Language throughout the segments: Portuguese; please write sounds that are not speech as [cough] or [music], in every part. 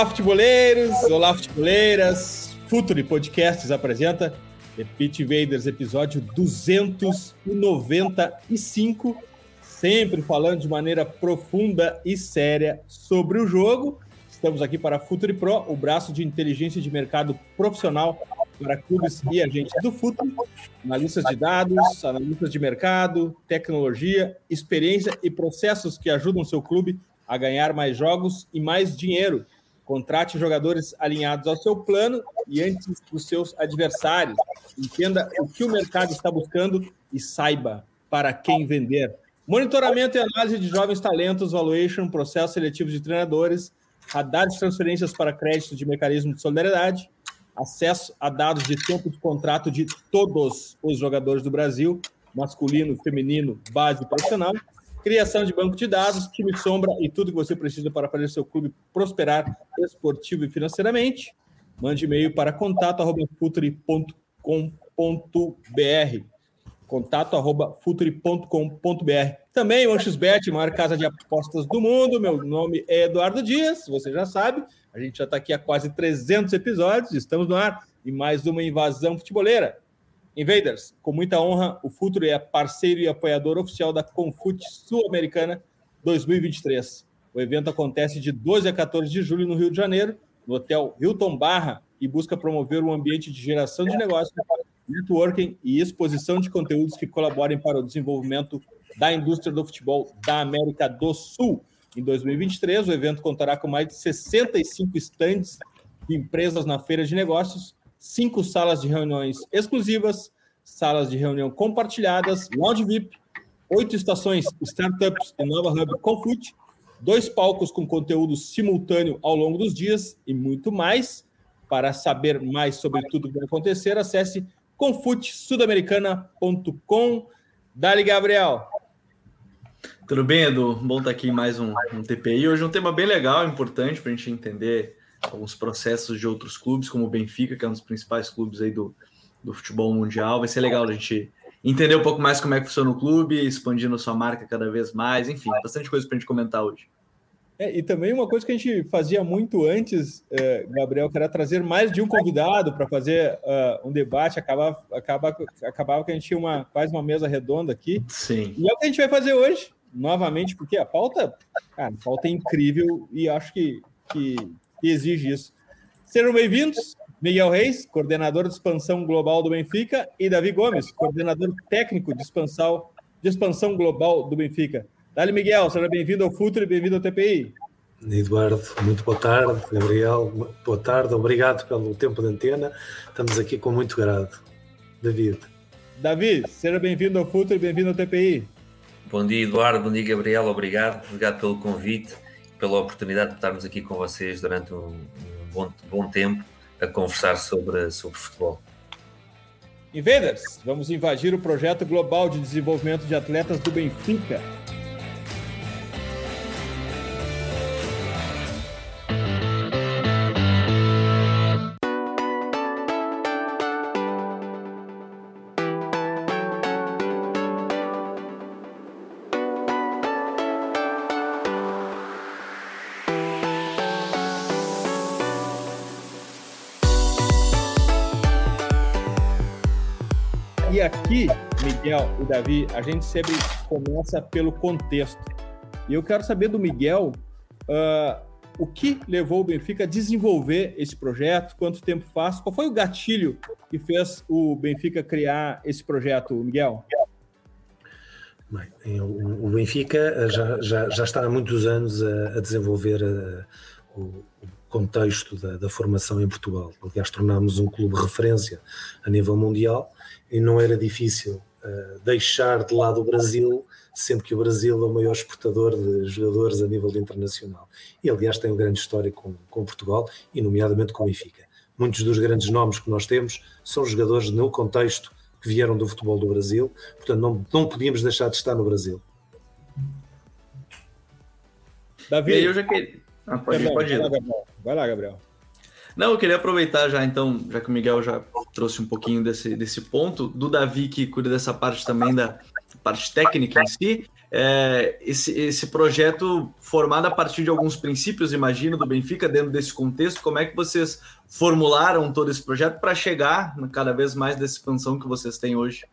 Olá, futeboleiros! Olá, futeboleiras! Futuri Podcasts apresenta The Pit Invaders, episódio 295, sempre falando de maneira profunda e séria sobre o jogo. Estamos aqui para Futuri Pro, o braço de inteligência de mercado profissional para clubes e agentes do futebol, analistas de dados, analistas de mercado, tecnologia, experiência e processos que ajudam seu clube a ganhar mais jogos e mais dinheiro. Contrate jogadores alinhados ao seu plano e antes dos seus adversários. Entenda o que o mercado está buscando e saiba para quem vender. Monitoramento e análise de jovens talentos, valuation, processo seletivo de treinadores, radar de transferências para crédito de mecanismo de solidariedade, acesso a dados de tempo de contrato de todos os jogadores do Brasil, masculino, feminino, base profissional, criação de banco de dados, time sombra e tudo que você precisa para fazer seu clube prosperar esportivo e financeiramente. Mande e-mail para contato@futuri.com.br. contato@futuri.com.br. Também o XBet, maior casa de apostas do mundo. Meu nome é Eduardo Dias, você já sabe. A gente já está aqui há quase 300 episódios, estamos no ar e mais uma invasão futeboleira. Invaders, com muita honra, o Futuro é parceiro e apoiador oficial da Confute Sul-Americana 2023. O evento acontece de 12 a 14 de julho no Rio de Janeiro, no Hotel Hilton Barra, e busca promover um ambiente de geração de negócios, networking e exposição de conteúdos que colaborem para o desenvolvimento da indústria do futebol da América do Sul. Em 2023, o evento contará com mais de 65 estandes de empresas na feira de negócios, cinco salas de reuniões exclusivas, salas de reunião compartilhadas, lounge VIP, oito estações startups e nova hub Confute, dois palcos com conteúdo simultâneo ao longo dos dias e muito mais. Para saber mais sobre tudo que vai acontecer, acesse confutesudamericana.com. Dali, Gabriel. Tudo bem, Edu? Bom estar aqui em mais um, um TPI. Hoje é um tema bem legal, importante para a gente entender alguns processos de outros clubes, como o Benfica, que é um dos principais clubes aí do, do futebol mundial. Vai ser legal a gente entender um pouco mais como é que funciona o clube, expandindo sua marca cada vez mais, enfim, bastante coisa para a gente comentar hoje. É, e também uma coisa que a gente fazia muito antes, é, Gabriel, que era trazer mais de um convidado para fazer uh, um debate, acabava, acabava, acabava que a gente tinha uma, quase uma mesa redonda aqui. Sim. E é o que a gente vai fazer hoje, novamente, porque a pauta, cara, a pauta é incrível e acho que, que, que exige isso. Sejam bem-vindos, Miguel Reis, coordenador de expansão global do Benfica, e Davi Gomes, coordenador técnico de expansão, de expansão global do Benfica. Dali, Miguel, seja bem-vindo ao Futuro e bem-vindo ao TPI. Eduardo, muito boa tarde. Gabriel, boa tarde. Obrigado pelo tempo de antena. Estamos aqui com muito grado. David. Davi, seja bem-vindo ao Futuro e bem-vindo ao TPI. Bom dia, Eduardo. Bom dia, Gabriel. Obrigado. Obrigado pelo convite pela oportunidade de estarmos aqui com vocês durante um, um bom, bom, tempo a conversar sobre, sobre futebol. Invaders, vamos invadir o projeto global de desenvolvimento de atletas do Benfica. E Davi, a gente sempre começa pelo contexto. E eu quero saber do Miguel uh, o que levou o Benfica a desenvolver esse projeto, quanto tempo faz, qual foi o gatilho que fez o Benfica criar esse projeto, Miguel? Bem, o, Benfica já, já, já está há muitos anos a, a desenvolver a, o, contexto da, da, formação em Portugal. Aliás, tornámos um clube referência a nível mundial e não era difícil deixar de lado o Brasil, sendo que o Brasil é o maior exportador de jogadores a nível internacional. E, aliás, tem uma grande história com, com Portugal e, nomeadamente, com o Benfica. Muitos dos grandes nomes que nós temos são jogadores no contexto que vieram do futebol do Brasil, portanto, não, não podíamos deixar de estar no Brasil. Davi, eu já queria. Ah, pode, ir, pode ir. Vai lá, Gabriel. Vai lá, Gabriel. Não, eu queria aproveitar já, então, já que o Miguel já trouxe um pouquinho desse, desse ponto, do Davi, que cuida dessa parte também da parte técnica em si, é, esse, esse projeto formado a partir de alguns princípios, imagino, do Benfica, dentro desse contexto, como é que vocês formularam todo esse projeto para chegar cada vez mais dessa expansão que vocês têm hoje?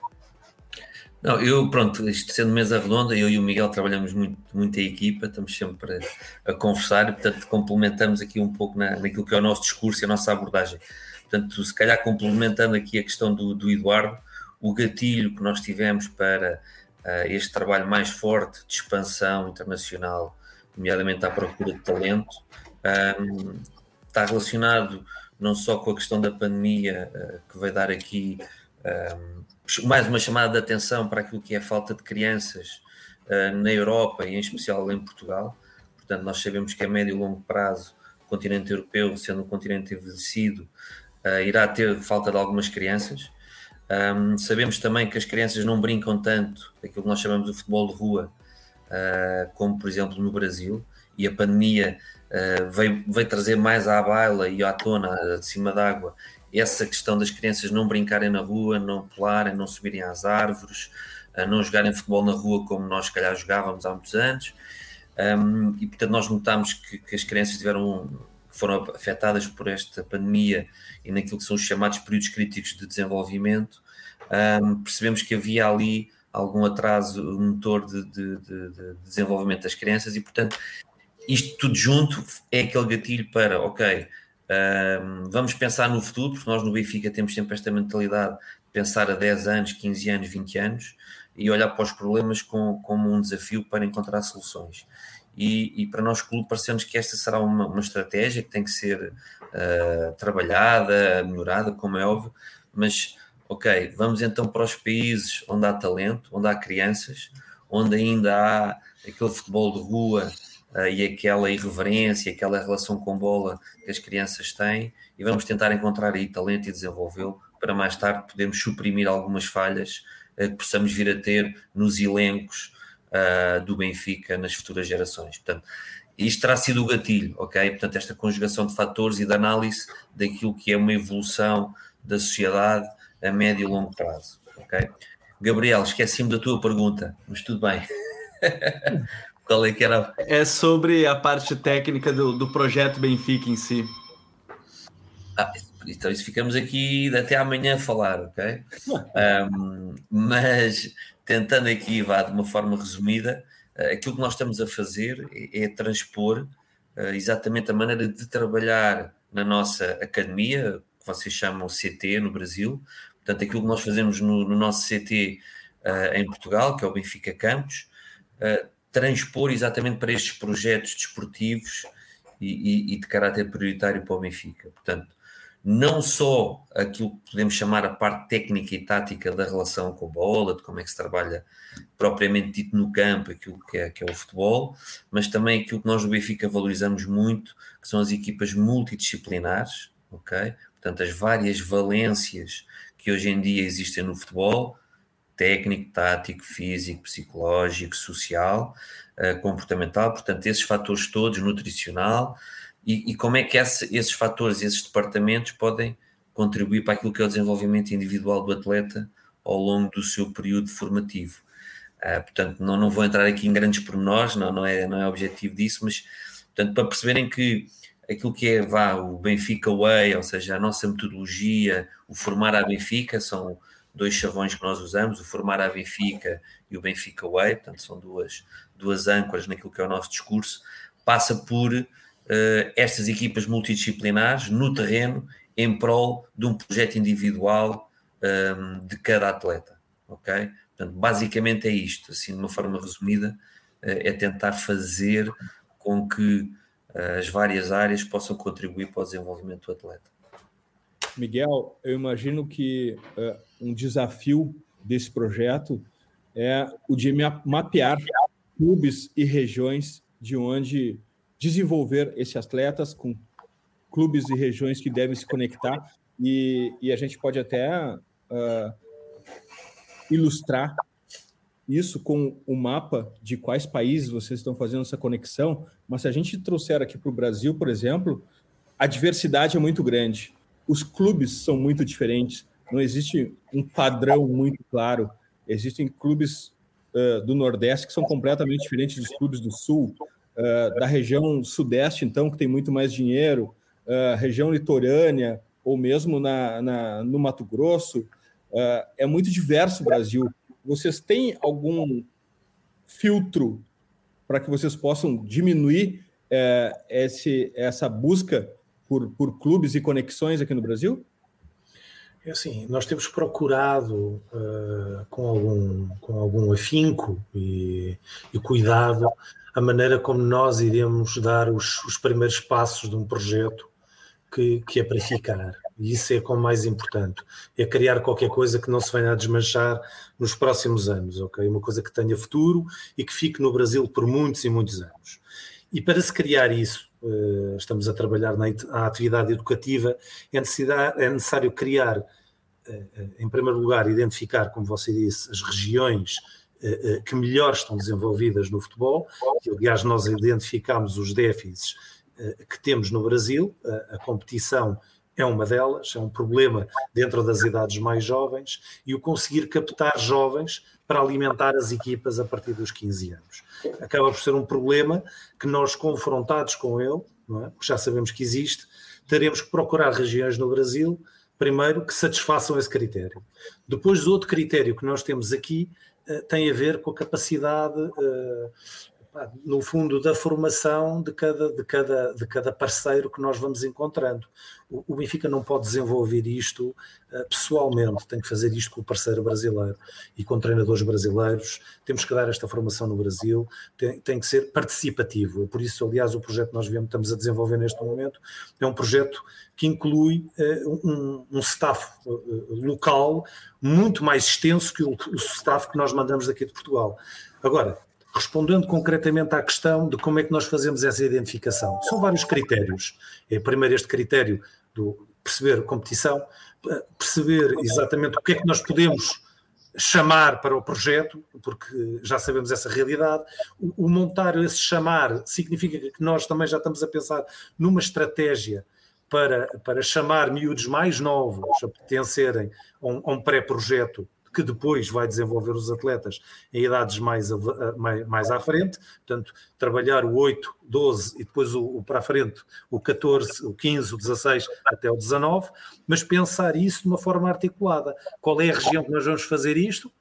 Não, eu, pronto, isto sendo mesa redonda, eu e o Miguel trabalhamos muito, muito equipa, estamos sempre a, a conversar e, portanto, complementamos aqui um pouco na, naquilo que é o nosso discurso e a nossa abordagem. Portanto, se calhar complementando aqui a questão do, do Eduardo, o gatilho que nós tivemos para uh, este trabalho mais forte de expansão internacional, nomeadamente à procura de talento, um, está relacionado não só com a questão da pandemia, uh, que vai dar aqui. Um, mais uma chamada de atenção para aquilo que é a falta de crianças uh, na Europa e em especial em Portugal. Portanto, nós sabemos que a médio e longo prazo o continente europeu, sendo um continente envelhecido, uh, irá ter falta de algumas crianças. Um, sabemos também que as crianças não brincam tanto aquilo que nós chamamos de futebol de rua, uh, como por exemplo no Brasil, e a pandemia uh, veio, veio trazer mais à baila e à tona, de cima d'água, essa questão das crianças não brincarem na rua, não pularem, não subirem às árvores, não jogarem futebol na rua como nós, se calhar, jogávamos há muitos anos. Um, e portanto, nós notamos que, que as crianças tiveram, foram afetadas por esta pandemia e naquilo que são os chamados períodos críticos de desenvolvimento. Um, percebemos que havia ali algum atraso motor de, de, de, de, desenvolvimento das crianças e, portanto, isto tudo junto é aquele gatilho para, ok, vamos pensar no futuro, porque nós no Benfica temos sempre esta mentalidade de pensar a 10 anos, 15 anos, 20 anos e olhar para os problemas com, como um desafio para encontrar soluções. E, e para nós, clube, parecemos que esta será uma, uma estratégia que tem que ser uh, trabalhada, melhorada, como é óbvio, mas ok, vamos então para os países onde há talento, onde há crianças, onde ainda há aquele futebol de rua e aquela irreverência, aquela relação com bola que as crianças têm, e vamos tentar encontrar aí talento e desenvolvê-lo para mais tarde podermos suprimir algumas falhas uh, que possamos vir a ter nos elencos uh, do Benfica nas futuras gerações. Portanto, isto terá sido o gatilho, ok? Portanto, esta conjugação de fatores e de análise daquilo que é uma evolução da sociedade a médio e longo prazo, ok? Gabriel, esqueci-me da tua pergunta, mas tudo bem. [laughs] Qual é que era? É sobre a parte técnica do, do projeto Benfica em si. Ah, então isso ficamos aqui até amanhã a falar, ok? [laughs] Um, mas tentando aqui, vá de uma forma resumida, uh, aquilo que nós estamos a fazer é, é transpor uh, exatamente a maneira de trabalhar na nossa academia, que vocês chamam CT no Brasil. Portanto, aquilo que nós fazemos no, no nosso CT uh, eh, em Portugal, que é o Benfica Campos, transpor exatamente para estes projetos desportivos e, e, e, de caráter prioritário para o Benfica. Portanto, não só aquilo que podemos chamar a parte técnica e tática da relação com a bola, de como é que se trabalha propriamente dito no campo, aquilo que é, que é o futebol, mas também aquilo que nós no Benfica valorizamos muito, que são as equipas multidisciplinares, ok? Portanto, as várias valências que hoje em dia existem no futebol, técnico, tático, físico, psicológico, social, uh, comportamental, portanto, esses fatores todos, nutricional, e, e como é que esse, esses fatores, esses departamentos podem contribuir para aquilo que é o desenvolvimento individual do atleta ao longo do seu período formativo. Uh, portanto, não, não vou entrar aqui em grandes pormenores, não, não, é, não é objetivo disso, mas portanto, para perceberem que aquilo que é vá, o Benfica Way, ou seja, a nossa metodologia, o formar a Benfica, são dois chavões que nós usamos, o Formar a Benfica e o Benfica Way, portanto são duas, duas âncoras naquilo que é o nosso discurso, passa por uh, estas equipas multidisciplinares no terreno em prol de um projeto individual um, ehm, de cada atleta, ok? Portanto, basicamente é isto, assim de uma forma resumida, uh, é tentar fazer com que as várias áreas possam contribuir para o desenvolvimento do atleta. Miguel, eu imagino que uh, um desafio desse projeto é o de mapear clubes e regiões de onde desenvolver esses atletas com clubes e regiões que devem se conectar e, e a gente pode até uh, ilustrar isso com o mapa de quais países vocês estão fazendo essa conexão, mas se a gente trouxer aqui para o Brasil, por exemplo, a diversidade é muito grande. Os clubes são muito diferentes, não existe um padrão muito claro. Existem clubes uh, do Nordeste que são completamente diferentes dos clubes do Sul, uh, da região Sudeste, então, que tem muito mais dinheiro, uh, região litorânea, ou mesmo na, na no Mato Grosso. é muito diverso o Brasil vocês têm algum filtro para que vocês possam diminuir esse, essa busca por, por clubes e conexões aqui no Brasil? É assim, nós temos procurado uh, com, algum, com algum afinco e, e, cuidado a maneira como nós iremos dar os, os primeiros passos de um projeto que, que é para ficar. E isso é como mais importante. É criar qualquer coisa que não se venha a desmanchar nos próximos anos, ok? Uma coisa que tenha futuro e que fique no Brasil por muitos e muitos anos. E para se criar isso, estamos a trabalhar na atividade educativa, é, é necessário criar, eh, eh, em primeiro lugar, identificar, como você disse, as regiões que melhor estão desenvolvidas no futebol, e aliás nós identificamos os déficits que temos no Brasil, a competição é uma delas, é um problema dentro das idades mais jovens. E o conseguir captar jovens para alimentar as equipas a partir dos 15 anos. Acaba por ser um problema que nós, confrontados com ele, é? já sabemos que existe, teremos que procurar regiões no Brasil, primeiro, que satisfaçam esse critério. Depois, outro critério que nós temos aqui uh, tem a ver com a capacidade uh, no fundo, da formação de cada, de cada, de cada parceiro que nós vamos encontrando. O, o Benfica não pode desenvolver isto uh, pessoalmente, tem que fazer isto com o parceiro brasileiro e com treinadores brasileiros. Temos que dar esta formação no Brasil, tem, tem que ser participativo. É por isso, aliás, o projeto que nós vemos, estamos a desenvolver neste momento é um projeto que inclui uh, um, um, staff uh, local muito mais extenso que o, o staff que nós mandamos daqui de Portugal. Agora, Respondendo concretamente à questão de como é que nós fazemos essa identificação, são vários critérios. É primeiro este critério do perceber competição, perceber exatamente o que é que nós podemos chamar para o projeto, porque já sabemos essa realidade. O, o, montar esse chamar significa que nós também já estamos a pensar numa estratégia para, para chamar miúdos mais novos a pertencerem a um, um pré-projeto que depois vai desenvolver os atletas em idades mais, mais, mais à frente, portanto, trabalhar o 8, 12 e depois o, o, para a frente, o 14, o 15, o 16 até o 19, mas pensar isso de uma forma articulada. Qual é a região que nós vamos fazer isto?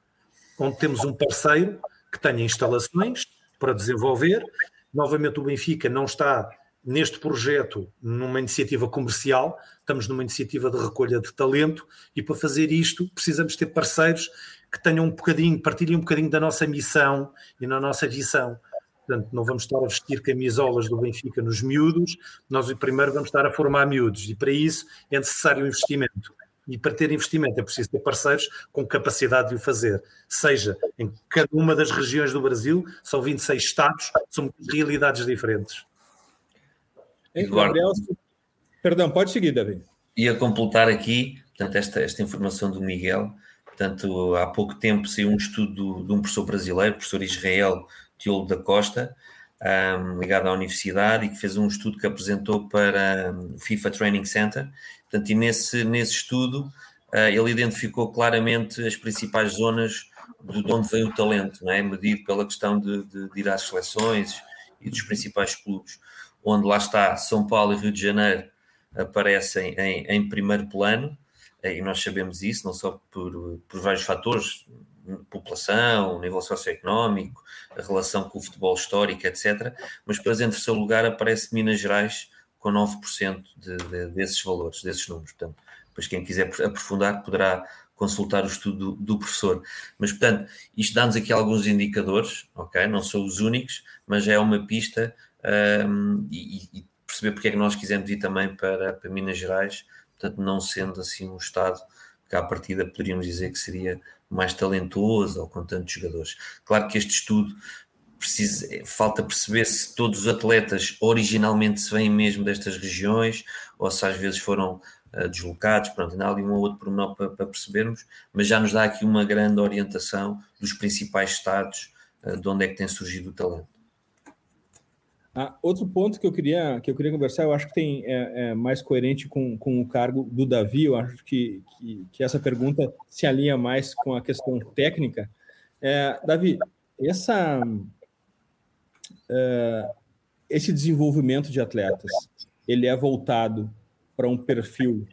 Onde temos um parceiro que tenha instalações para desenvolver. Novamente, o Benfica não está neste projeto numa iniciativa comercial, estamos numa iniciativa de recolha de talento e para fazer isto precisamos ter parceiros que tenham um bocadinho, partilhem um bocadinho da nossa missão e na nossa visão. Portanto, não vamos estar a vestir camisolas do Benfica nos miúdos, nós primeiro vamos estar a formar miúdos e para isso é necessário investimento. E para ter investimento é preciso ter parceiros com capacidade de o fazer, seja em cada uma das regiões do Brasil, são 26 estados, são realidades diferentes. Eduardo, perdão, pode seguir, David. Ia completar aqui, portanto, esta, esta informação do Miguel. Portanto, há pouco tempo saiu um estudo de um professor brasileiro, professor Israel Tiolo da Costa, um, ligado à universidade, e que fez um estudo que apresentou para o FIFA Training Center. Portanto, e nesse, nesse estudo uh, ele identificou claramente as principais zonas de onde veio o talento, não é? medido pela questão de, de, de ir às seleções e dos principais clubes onde lá está São Paulo e Rio de Janeiro aparecem em, em primeiro plano, e nós sabemos isso, não só por, por vários fatores, população, nível socioeconómico, a relação com o futebol histórico, etc. Mas depois, em terceiro lugar, aparece Minas Gerais com 9% de, de, desses valores, desses números. Portanto, depois quem quiser aprofundar poderá consultar o estudo do, do professor. Mas, portanto, isto dá-nos aqui alguns indicadores, ok? Não são os únicos, mas é uma pista um, e, e, perceber porque é que nós quisemos ir também para, para Minas Gerais, portanto, não sendo assim um Estado que à partida poderíamos dizer que seria mais talentoso ou com tantos jogadores. Claro que este estudo precisa, falta perceber se todos os atletas originalmente se vêm mesmo destas regiões ou se às vezes foram uh, deslocados, pronto, ainda há ali um ou outro pormenor para, para, percebermos, mas já nos dá aqui uma grande orientação dos principais estados uh, de onde é que tem surgido o talento. Ah, outro ponto que eu queria que eu queria conversar, eu acho que tem é, é mais coerente com, com o cargo do Davi. Eu acho que, que, que essa pergunta se alinha mais com a questão técnica. É, Davi, essa é, esse desenvolvimento de atletas, ele é voltado para um perfil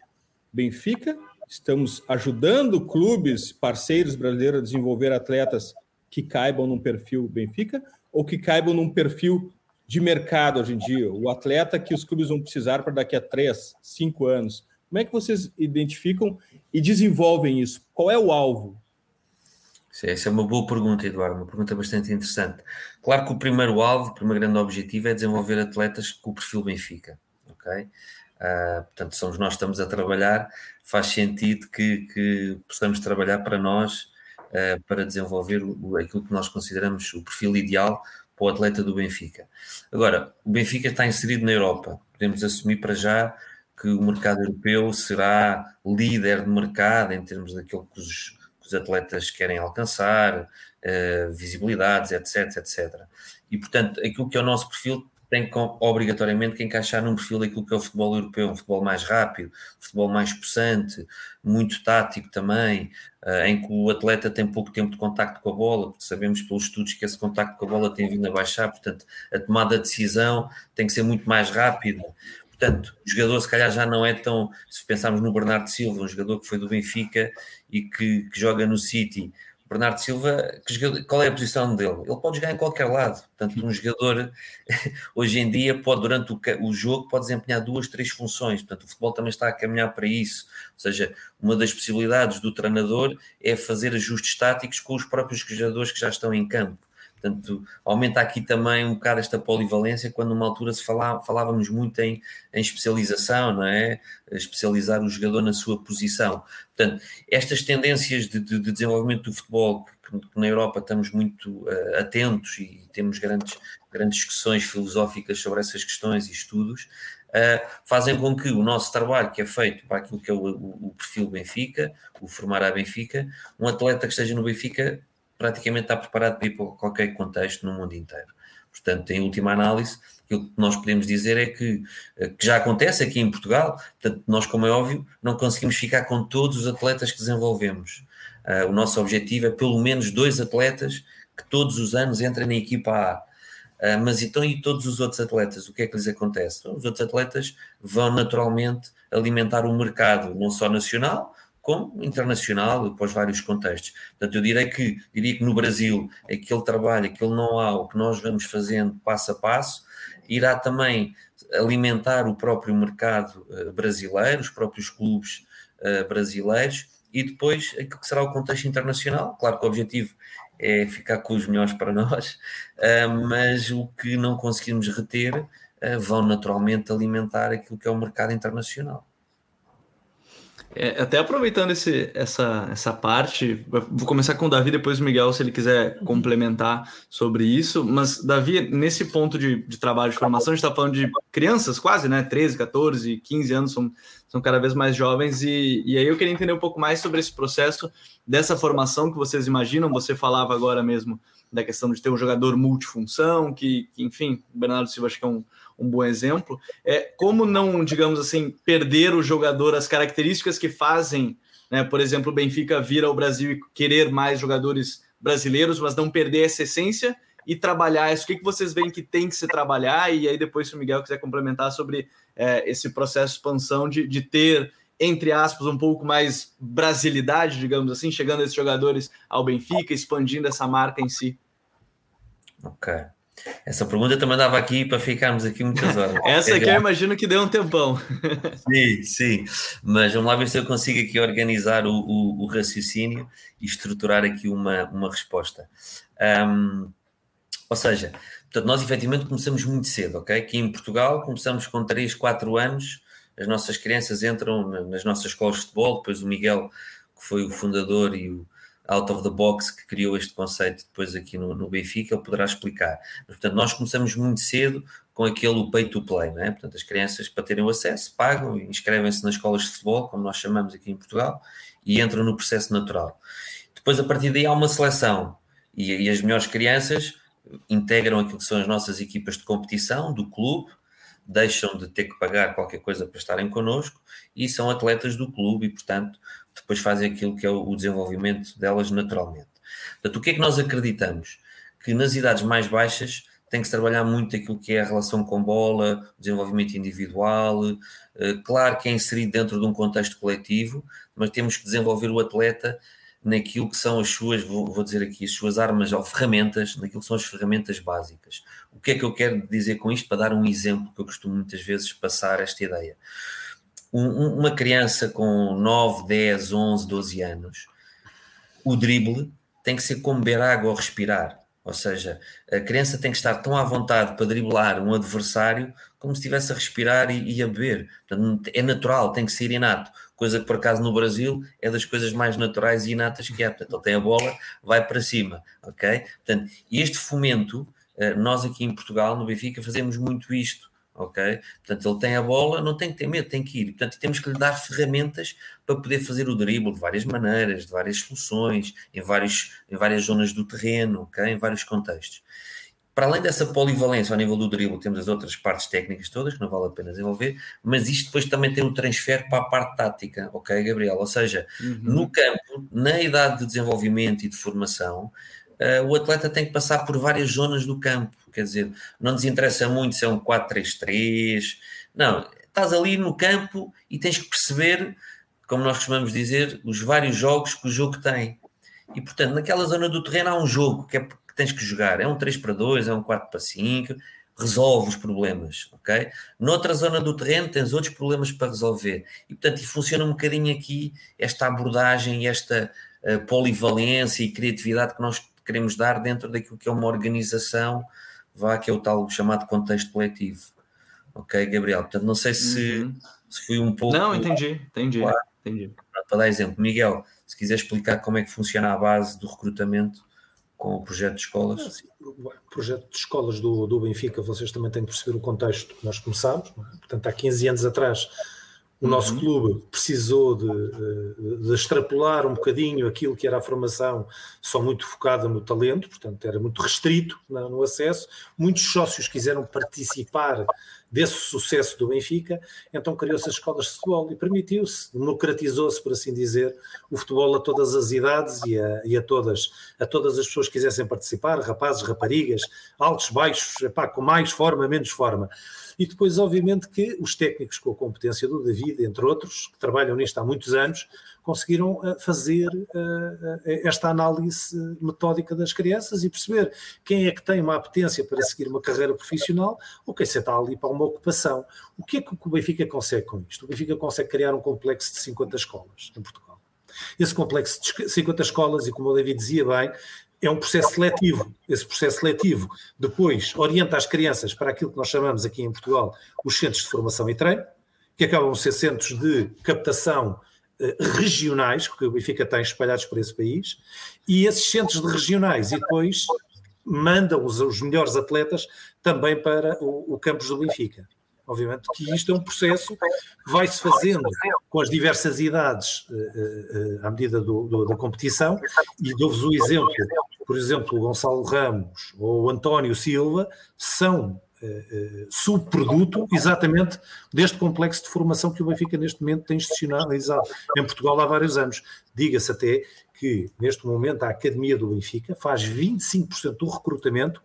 Benfica. Estamos ajudando clubes parceiros brasileiros a desenvolver atletas que caibam num perfil Benfica ou que caibam num perfil de mercado hoje em dia, o atleta que os clubes vão precisar para daqui a três, cinco anos. Como é que vocês identificam e desenvolvem isso? Qual é o alvo? Essa é uma boa pergunta, Eduardo, uma pergunta bastante interessante. Claro que o primeiro alvo, o primeiro grande objetivo é desenvolver atletas com o perfil Benfica, ok? Uh, portanto, somos nós que estamos a trabalhar, faz sentido que, que possamos trabalhar para nós, uh, para desenvolver aquilo que nós consideramos o perfil ideal para o atleta do Benfica. Agora, o Benfica está inserido na Europa. Podemos assumir para já que o mercado europeu será líder de mercado em termos daquilo que os, que os atletas querem alcançar, uh, visibilidades, etc, etc. E, portanto, aquilo que é o nosso perfil tem que, obrigatoriamente que encaixar num perfil daquilo que é o futebol europeu, um futebol mais rápido, um futebol mais possante, muito tático também, uh, em que o atleta tem pouco tempo de contacto com a bola, porque sabemos pelos estudos que esse contacto com a bola tem vindo a baixar, portanto, a tomada de decisão tem que ser muito mais rápida. Portanto, o jogador se calhar já não é tão, se pensarmos no Bernardo Silva, um jogador que foi do Benfica e que, que joga no City, Bernardo Silva, qual é a posição dele? Ele pode jogar em qualquer lado. Portanto, um jogador [laughs] hoje em dia pode, durante o, o, jogo, pode desempenhar duas, três funções. Portanto, o futebol também está a caminhar para isso. Ou seja, uma das possibilidades do treinador é fazer ajustes táticos com os próprios jogadores que já estão em campo. Portanto, aumenta aqui também um bocado esta polivalência, quando numa altura se falava, falávamos muito em, em especialização, não é? Especializar o jogador na sua posição. Portanto, estas tendências de, de, de desenvolvimento do futebol, que, que, na Europa estamos muito uh, atentos e temos grandes, grandes discussões filosóficas sobre essas questões e estudos, Uh, fazem com que o nosso trabalho, que é feito para aquilo que é o, o, o, perfil Benfica, o formar a Benfica, um atleta que esteja no Benfica praticamente está preparado para ir para qualquer contexto no mundo inteiro. Portanto, em última análise, aquilo que nós podemos dizer é que, eh, que já acontece aqui em Portugal, portanto, nós, como é óbvio, não conseguimos ficar com todos os atletas que desenvolvemos. Uh, o nosso objetivo é pelo menos dois atletas que todos os anos entrem na equipa A. Uh, mas então e todos os outros atletas? O que é que lhes acontece? Os outros atletas vão naturalmente alimentar o mercado, não só nacional, como internacional para os vários contextos. Portanto, eu direi que, diria que no Brasil, aquele trabalho, aquele know-how que nós vamos fazendo passo a passo, irá também alimentar o próprio mercado uh, brasileiro, os próprios clubes uh, brasileiros, e depois aquilo que será o contexto internacional. Claro que o objetivo é ficar com os melhores para nós, uh, mas o que não conseguimos reter vão naturalmente alimentar aquilo que é o mercado internacional. É, até aproveitando esse, essa, essa parte, vou começar com o Davi, depois o Miguel, se ele quiser complementar sobre isso. Mas, Davi, nesse ponto de, de trabalho de formação, a gente está falando de crianças quase, né? 13, 14, 15 anos, são, são cada vez mais jovens. E, e aí eu queria entender um pouco mais sobre esse processo dessa formação que vocês imaginam. Você falava agora mesmo da questão de ter um jogador multifunção, que, que enfim, o Bernardo Silva acho que é um um bom exemplo. É como não, digamos assim, perder o jogador as características que fazem, né, por exemplo, o Benfica vir ao Brasil e querer mais jogadores brasileiros, mas não perder essa essência e trabalhar isso. O que, que vocês veem que tem que se trabalhar? E aí depois, se o Miguel quiser complementar sobre é, esse processo de expansão de, de ter entre aspas, um pouco mais brasilidade, digamos assim, chegando esses jogadores ao Benfica, expandindo essa marca em si. Ok. Essa pergunta também dava aqui para ficarmos aqui muitas horas. [laughs] Essa aqui eu imagino que deu um tempão. [laughs] sim, sim. Mas vamos lá ver se eu consigo aqui organizar o, o, o raciocínio e estruturar aqui uma, uma resposta. Um, Ou seja, portanto, nós efetivamente começamos muito cedo, ok? Aqui em Portugal começamos com 3, 4 anos, as nossas crianças entram nas nossas escolas de futebol, depois o Miguel, que foi o fundador e o out of the box que criou este conceito depois aqui no, no Benfica, ele poderá explicar. Mas, portanto, nós começamos muito cedo com aquele pay to play, não é? Portanto, as crianças, para terem o acesso, pagam e inscrevem-se nas escolas de futebol, como nós chamamos aqui em Portugal, e entram no processo natural. Depois, a partir daí, há uma seleção e, e as melhores crianças integram aquilo que são as nossas equipas de competição do clube, deixam de ter que pagar qualquer coisa para estarem connosco e são atletas do clube e, portanto, depois fazem aquilo que é o desenvolvimento delas naturalmente. Portanto, o que é que nós acreditamos? Que nas idades mais baixas tem que se trabalhar muito aquilo que é a relação com bola, desenvolvimento individual, eh, claro que é inserido dentro de um contexto coletivo, mas temos que desenvolver o atleta naquilo que são as suas, vou, dizer aqui, as suas armas ou ferramentas, naquilo que são as ferramentas básicas. O que é que eu quero dizer com isto? Para dar um exemplo que eu costumo muitas vezes passar esta ideia. Um, uma criança com 9, 10, 11, 12 anos, o drible tem que ser como beber água ou respirar. Ou seja, a criança tem que estar tão à vontade para driblar um adversário como se estivesse a respirar e, e a beber. Portanto, é natural, tem que ser inato coisa que por acaso no Brasil é das coisas mais naturais e inatas que há. Portanto, ele tem a bola, vai para cima, ok? Portanto, este fomento, eh, nós aqui em Portugal, no Benfica, fazemos muito isto, ok? Portanto, ele tem a bola, não tem que ter medo, tem que ir. Portanto, temos que lhe dar ferramentas para poder fazer o drible de várias maneiras, de várias soluções, em, vários, em várias zonas do terreno, ok? Em vários contextos. Para além dessa polivalência ao nível do drible, temos as outras partes técnicas todas, que não vale a pena desenvolver, mas isto depois também tem um transfer para a parte tática, ok, Gabriel? Ou seja, uhum. no campo, na idade de desenvolvimento e de formação, uh, o atleta tem que passar por várias zonas do campo, quer dizer, não nos interessa muito se é um 4-3-3, não, estás ali no campo e tens que perceber, como nós costumamos dizer, os vários jogos que o jogo tem. E portanto, naquela zona do terreno há um jogo que é que tens que jogar. É um 3 para 2, é um 4 para 5, resolve os problemas, ok? Noutra zona do terreno tens outros problemas para resolver. E, portanto, funciona um bocadinho aqui esta abordagem, esta uh, polivalência e criatividade que nós queremos dar dentro daquilo que é uma organização, vá, que é o tal chamado contexto coletivo. Ok, Gabriel? Portanto, não sei se, uhum. se fui um pouco... Não, entendi, entendi, claro. entendi. Para dar exemplo, Miguel, se quiser explicar como é que funciona a base do recrutamento com o projeto de escolas? Ah, sim, o projeto de escolas do, do Benfica, vocês também têm que perceber o contexto que nós começámos. É? Portanto, há 15 anos atrás, o nosso uhum. clube precisou de, de, extrapolar um bocadinho aquilo que era a formação, só muito focada no talento, portanto, era muito restrito no acesso. Muitos sócios quiseram participar desse sucesso do Benfica, então criou-se as escolas de futebol e permitiu-se, democratizou-se, por assim dizer, o futebol a todas as idades e a, e a, todas, a todas as pessoas que quisessem participar, rapazes, raparigas, altos, baixos, epá, com mais forma, menos forma. E depois, obviamente, que os técnicos com a competência do David, entre outros, que trabalham nisto há muitos anos, conseguiram uh, fazer uh, esta análise metódica das crianças e perceber quem é que tem uma apetência para seguir uma carreira profissional ou quem se está ali para uma ocupação. O que é que o Benfica consegue com isto? O Benfica consegue criar um complexo de 50 escolas em Portugal. Esse complexo de 50 escolas, e como o David dizia bem, é um processo seletivo. Esse processo seletivo depois orienta as crianças para aquilo que nós chamamos aqui em Portugal os centros de formação e treino, que acabam a ser centros de captação eh, regionais, que o Benfica tem espalhados por esse país, e esses centros de regionais, e depois mandam os, os melhores atletas também para o, o campus do Benfica. Obviamente que isto é um processo que vai-se fazendo com as diversas idades uh, uh, à medida do, do, da competição, e dou-vos o exemplo, por exemplo, o Gonçalo Ramos ou o António Silva são uh, subproduto exatamente deste complexo de formação que o Benfica neste momento tem institucionalizado em Portugal há vários anos. Diga-se até que neste momento a Academia do Benfica faz 25% do recrutamento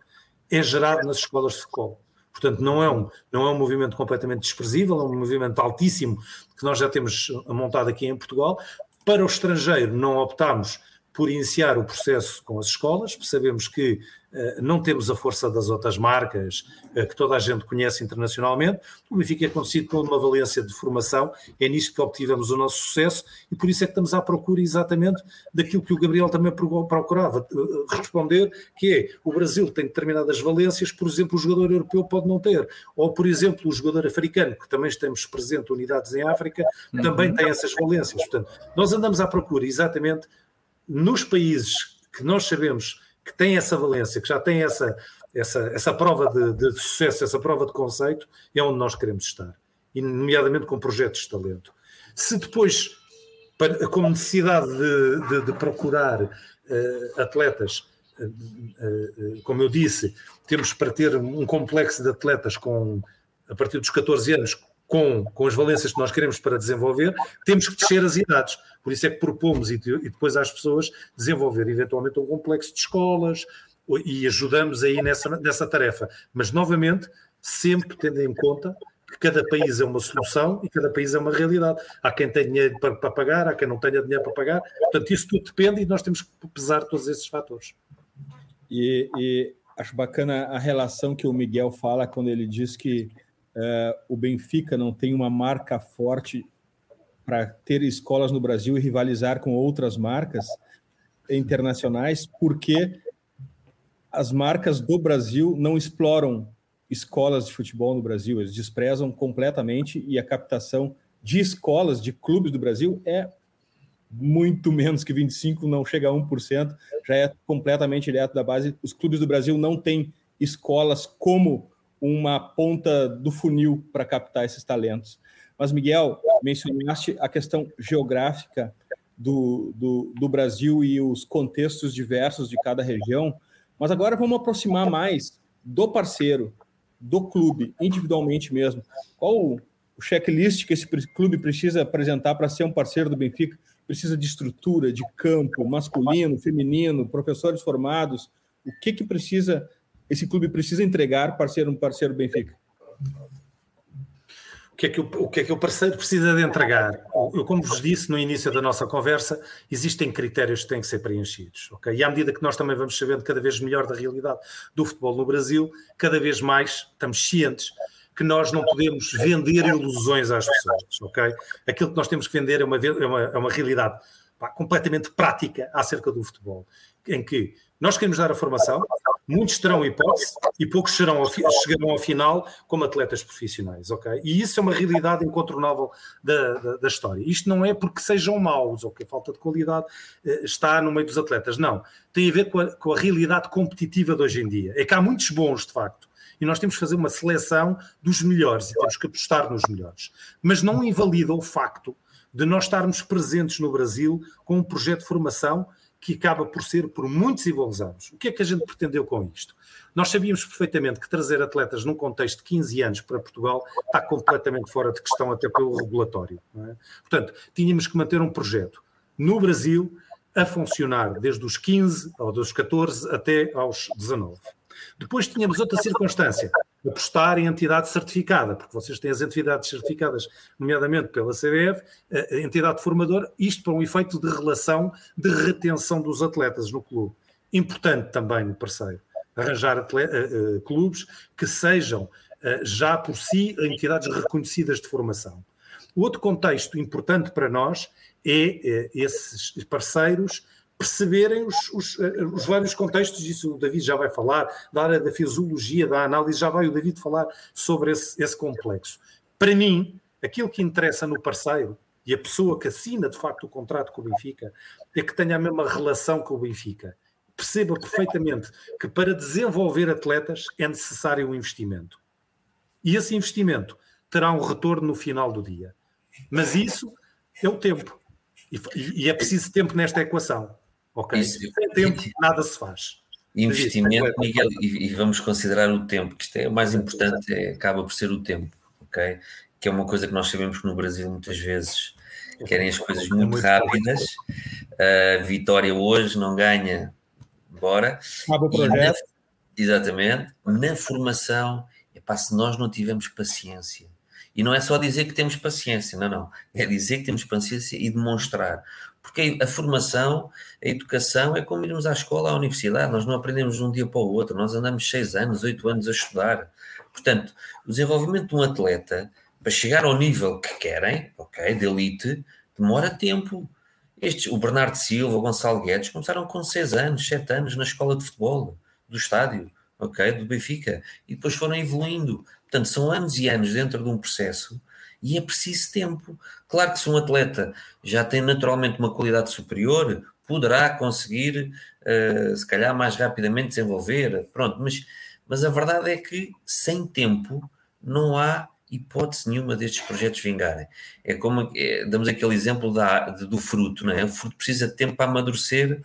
é gerado nas escolas de futebol. Portanto, não é, um, não é um movimento completamente desprezível, é um movimento altíssimo que nós já temos montado aqui em Portugal. Para o estrangeiro, não optámos por iniciar o processo com as escolas, sabemos que uh, não temos a força das outras marcas uh, que toda a gente conhece internacionalmente, o Benfica é conhecido por uma valência de formação, é nisto que obtivemos o nosso sucesso e por isso é que estamos à procura exatamente daquilo que o Gabriel também procurava uh, responder, que é, o Brasil tem determinadas valências, por exemplo, o jogador europeu pode não ter, ou por exemplo, o jogador africano, que também temos presente unidades em África, uhum. também tem essas valências. Portanto, nós andamos à procura exatamente nos países que nós sabemos que têm essa valência, que já têm essa, essa, essa prova de, de, sucesso, essa prova de conceito, é onde nós queremos estar, e nomeadamente com projetos de talento. Se depois, para, com necessidade de, de, de procurar uh, atletas, uh, uh, como eu disse, temos para ter um complexo de atletas com, a partir dos 14 anos com, com as valências que nós queremos para desenvolver, temos que descer as idades. Por isso é que propomos e, e depois às pessoas desenvolver eventualmente um complexo de escolas e ajudamos aí nessa, nessa tarefa. Mas, novamente, sempre tendo em conta que cada país é uma solução e cada país é uma realidade. Há quem tenha dinheiro para, para, pagar, há quem não tenha dinheiro para pagar. Portanto, isso tudo depende e nós temos que pesar todos esses fatores. E, e acho bacana a relação que o Miguel fala quando ele diz que uh, o Benfica não tem uma marca forte para ter escolas no Brasil e rivalizar com outras marcas internacionais, porque as marcas do Brasil não exploram escolas de futebol no Brasil, eles desprezam completamente e a captação de escolas, de clubes do Brasil é muito menos que 25, não chega a 1%, já é completamente direto da base. Os clubes do Brasil não têm escolas como uma ponta do funil para captar esses talentos. Mas, Miguel, mencionaste a questão geográfica do, do, do, Brasil e os contextos diversos de cada região, mas agora vamos aproximar mais do parceiro, do clube, individualmente mesmo. Qual o checklist que esse clube precisa apresentar para ser um parceiro do Benfica? Precisa de estrutura, de campo, masculino, feminino, professores formados. O que, que precisa esse clube precisa entregar para ser um parceiro Benfica? O que, é que o, o que é que o parceiro precisa de entregar? Eu, como vos disse no início da nossa conversa, existem critérios que têm que ser preenchidos. Okay? E à medida que nós também vamos sabendo cada vez melhor da realidade do futebol no Brasil, cada vez mais estamos cientes que nós não podemos vender ilusões às pessoas. Okay? Aquilo que nós temos que vender é uma, é uma, é uma realidade completamente prática acerca do futebol, em que nós queremos dar a formação, muitos terão hipótese e poucos serão chegarão ao final como atletas profissionais, ok? E isso é uma realidade incontornável da, da, da história. Isto não é porque sejam maus ou que a falta de qualidade eh, está no meio dos atletas, não. Tem a ver com a, com a realidade competitiva de hoje em dia. É que há muitos bons, de facto, e nós temos que fazer uma seleção dos melhores e temos que apostar nos melhores. Mas não invalida o facto de nós estarmos presentes no Brasil com um projeto de formação que acaba por ser por muitos e bons anos. O que é que a gente pretendeu com isto? Nós sabíamos perfeitamente que trazer atletas num contexto de 15 anos para Portugal está completamente fora de questão, até pelo regulatório. É? Portanto, tínhamos que manter um projeto no Brasil a funcionar desde os 15 ou dos 14 até aos 19. Depois tínhamos outra circunstância, apostar em entidade certificada, porque vocês têm as entidades certificadas, nomeadamente pela CBF, a entidade formadora, isto para um efeito de relação de retenção dos atletas no clube. Importante também no parceiro, arranjar atleta, uh, uh, clubes que sejam uh, já por si entidades reconhecidas de formação. O outro contexto importante para nós é esses parceiros perceberem os, os, eh, os, vários contextos, isso o David já vai falar, da área da fisiologia, da análise, já vai o David falar sobre esse, esse complexo. Para mim, aquilo que interessa no parceiro e a pessoa que assina de facto o contrato com o Benfica é que tenha a mesma relação com o Benfica. Perceba perfeitamente que para desenvolver atletas é necessário um investimento. E esse investimento terá um retorno no final do dia. Mas isso é o tempo. E, e é preciso tempo nesta equação. Ok? Isso, Sem tempo, nada se faz. Investimento, Miguel, e, e, vamos considerar o tempo, que isto é o mais importante, é, acaba por ser o tempo, ok? Que é uma coisa que nós sabemos que no Brasil muitas vezes querem as coisas é muito rápidas. A vitória hoje não ganha, bora. Acaba o projeto. Na, exatamente. Na formação, epá, se nós não tivermos paciência E não é só dizer que temos paciência, não, não. É dizer que temos paciência e demonstrar. Porque a formação, a educação é como irmos à escola, à universidade. Nós não aprendemos de um dia para o outro. Nós andamos seis anos, oito anos a estudar. Portanto, o desenvolvimento de um atleta, para chegar ao nível que querem, ok, de elite, demora tempo. Estes, o Bernardo Silva, o Gonçalo Guedes, começaram com seis anos, sete anos na escola de futebol do estádio, ok, do Benfica, e depois foram evoluindo. Portanto, são anos e anos dentro de um processo e é preciso tempo. Claro que se um atleta já tem naturalmente uma qualidade superior, poderá conseguir, uh, se calhar, mais rapidamente desenvolver, pronto, mas, mas a verdade é que sem tempo não há hipótese nenhuma destes projetos vingarem. É como é, damos aquele exemplo da, do fruto, não é? O fruto precisa de tempo para amadurecer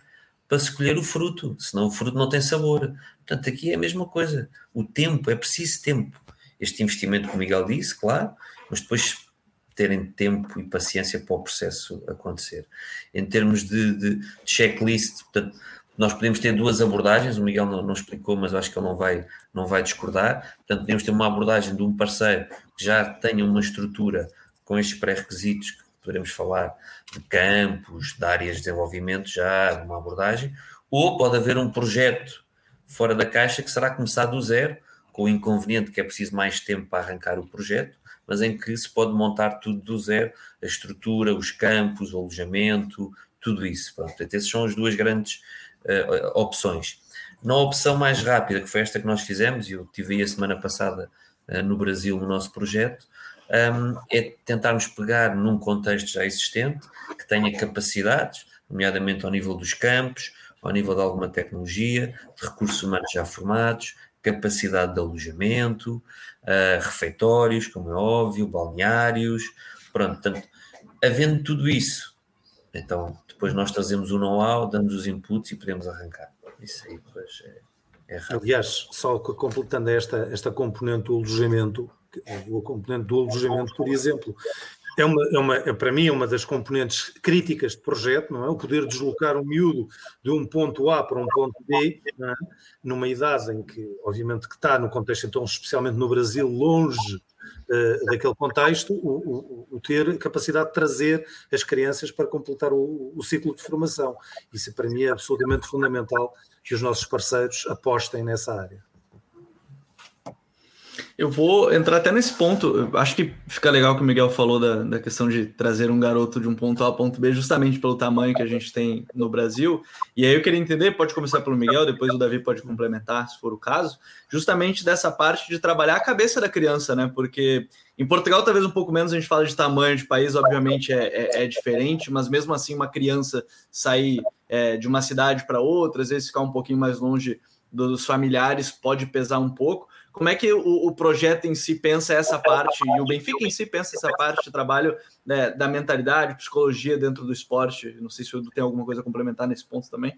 para se colher o fruto, senão o fruto não tem sabor. Portanto, aqui é a mesma coisa. O tempo, é preciso tempo. Este investimento que o Miguel disse, claro, mas depois terem tempo e paciência para o processo acontecer. Em termos de, de, checklist, portanto, nós podemos ter duas abordagens, o Miguel não, não, explicou, mas acho que ele não vai, não vai discordar. Portanto, podemos ter uma abordagem de um parceiro que já tenha uma estrutura com estes pré-requisitos, que poderemos falar de campos, de áreas de desenvolvimento, já uma abordagem, ou pode haver um projeto fora da caixa que será começado do zero, com o inconveniente que é preciso mais tempo para arrancar o projeto, mas em que se pode montar tudo do zero, a estrutura, os campos, o alojamento, tudo isso. Pronto, essas são as duas grandes uh, opções. Na opção mais rápida, que foi esta que nós fizemos, e eu tive aí a semana passada uh, no Brasil o nosso projeto, um, é tentarmos pegar num contexto já existente, que tenha capacidades, nomeadamente ao nível dos campos, ao nível de alguma tecnologia, de recursos humanos já formados, capacidade de alojamento, uh, refeitórios, como é óbvio, balneários, pronto, portanto, havendo tudo isso, então depois nós trazemos o know-how, damos os inputs e podemos arrancar. Isso aí depois é, é rápido. Aliás, só completando esta, esta componente do alojamento, o componente do alojamento, por exemplo, é uma, é uma, é, para mim, é uma das componentes críticas de projeto, não é? O poder deslocar um miúdo de um ponto A para um ponto B, é? numa idade em que, obviamente, que está no contexto, então, especialmente no Brasil, longe uh, daquele contexto, o, o, o, ter capacidade de trazer as crianças para completar o, o ciclo de formação. Isso, para mim, é absolutamente fundamental que os nossos parceiros apostem nessa área. Eu vou entrar até nesse ponto. Eu acho que fica legal que o Miguel falou da, da questão de trazer um garoto de um ponto A a ponto B, justamente pelo tamanho que a gente tem no Brasil. E aí eu queria entender, pode começar pelo Miguel, depois o Davi pode complementar, se for o caso, justamente dessa parte de trabalhar a cabeça da criança, né? Porque em Portugal, talvez um pouco menos, a gente fala de tamanho de país, obviamente é, é, é diferente, mas mesmo assim, uma criança sair é, de uma cidade para outra, às vezes ficar um pouquinho mais longe dos familiares, pode pesar um pouco. Como é que o, o, projeto em si pensa essa parte, e o Benfica em si pensa essa parte de trabalho né, da mentalidade, psicologia dentro do esporte? Não sei se o tem alguma coisa a complementar nesse ponto também.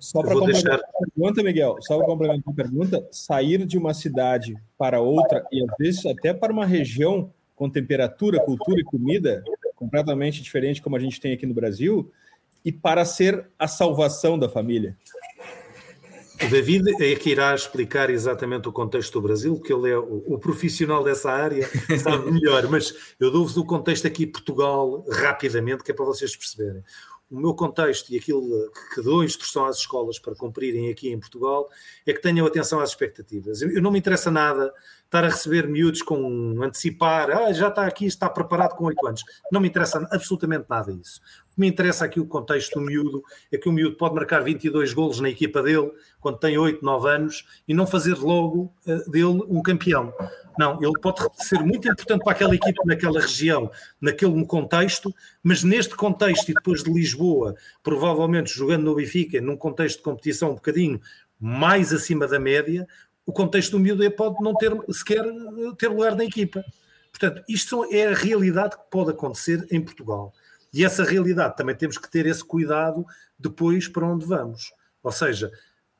Só para complementar deixar... a pergunta, Miguel, só para complementar a pergunta, sair de uma cidade para outra, e às vezes até para uma região com temperatura, cultura e comida completamente diferente como a gente tem aqui no Brasil, e para ser a salvação da família. O David é que irá explicar exatamente o contexto do Brasil, porque ele é o, o profissional dessa área, sabe melhor, mas eu dou-vos o contexto aqui Portugal rapidamente, que é para vocês perceberem. O meu contexto e aquilo que dou instrução às escolas para cumprirem aqui em Portugal é que tenham atenção às expectativas. Eu não me interessa nada estar a receber miúdos com antecipar, ah, já está aqui, está preparado com oito anos. Não me interessa absolutamente nada isso. O que me interessa aqui o contexto do miúdo é que o miúdo pode marcar 22 golos na equipa dele quando tem 8, 9 anos e não fazer logo uh, dele um campeão. Não, ele pode ser muito importante para aquela equipa naquela região, naquele contexto, mas neste contexto e depois de Lisboa, provavelmente jogando no Benfica, num contexto de competição um bocadinho mais acima da média, o contexto do miúdo pode não ter sequer eh, ter lugar na equipa. Portanto, isto é a realidade que pode acontecer em Portugal. E essa realidade também temos que ter esse cuidado depois para onde vamos. Ou seja,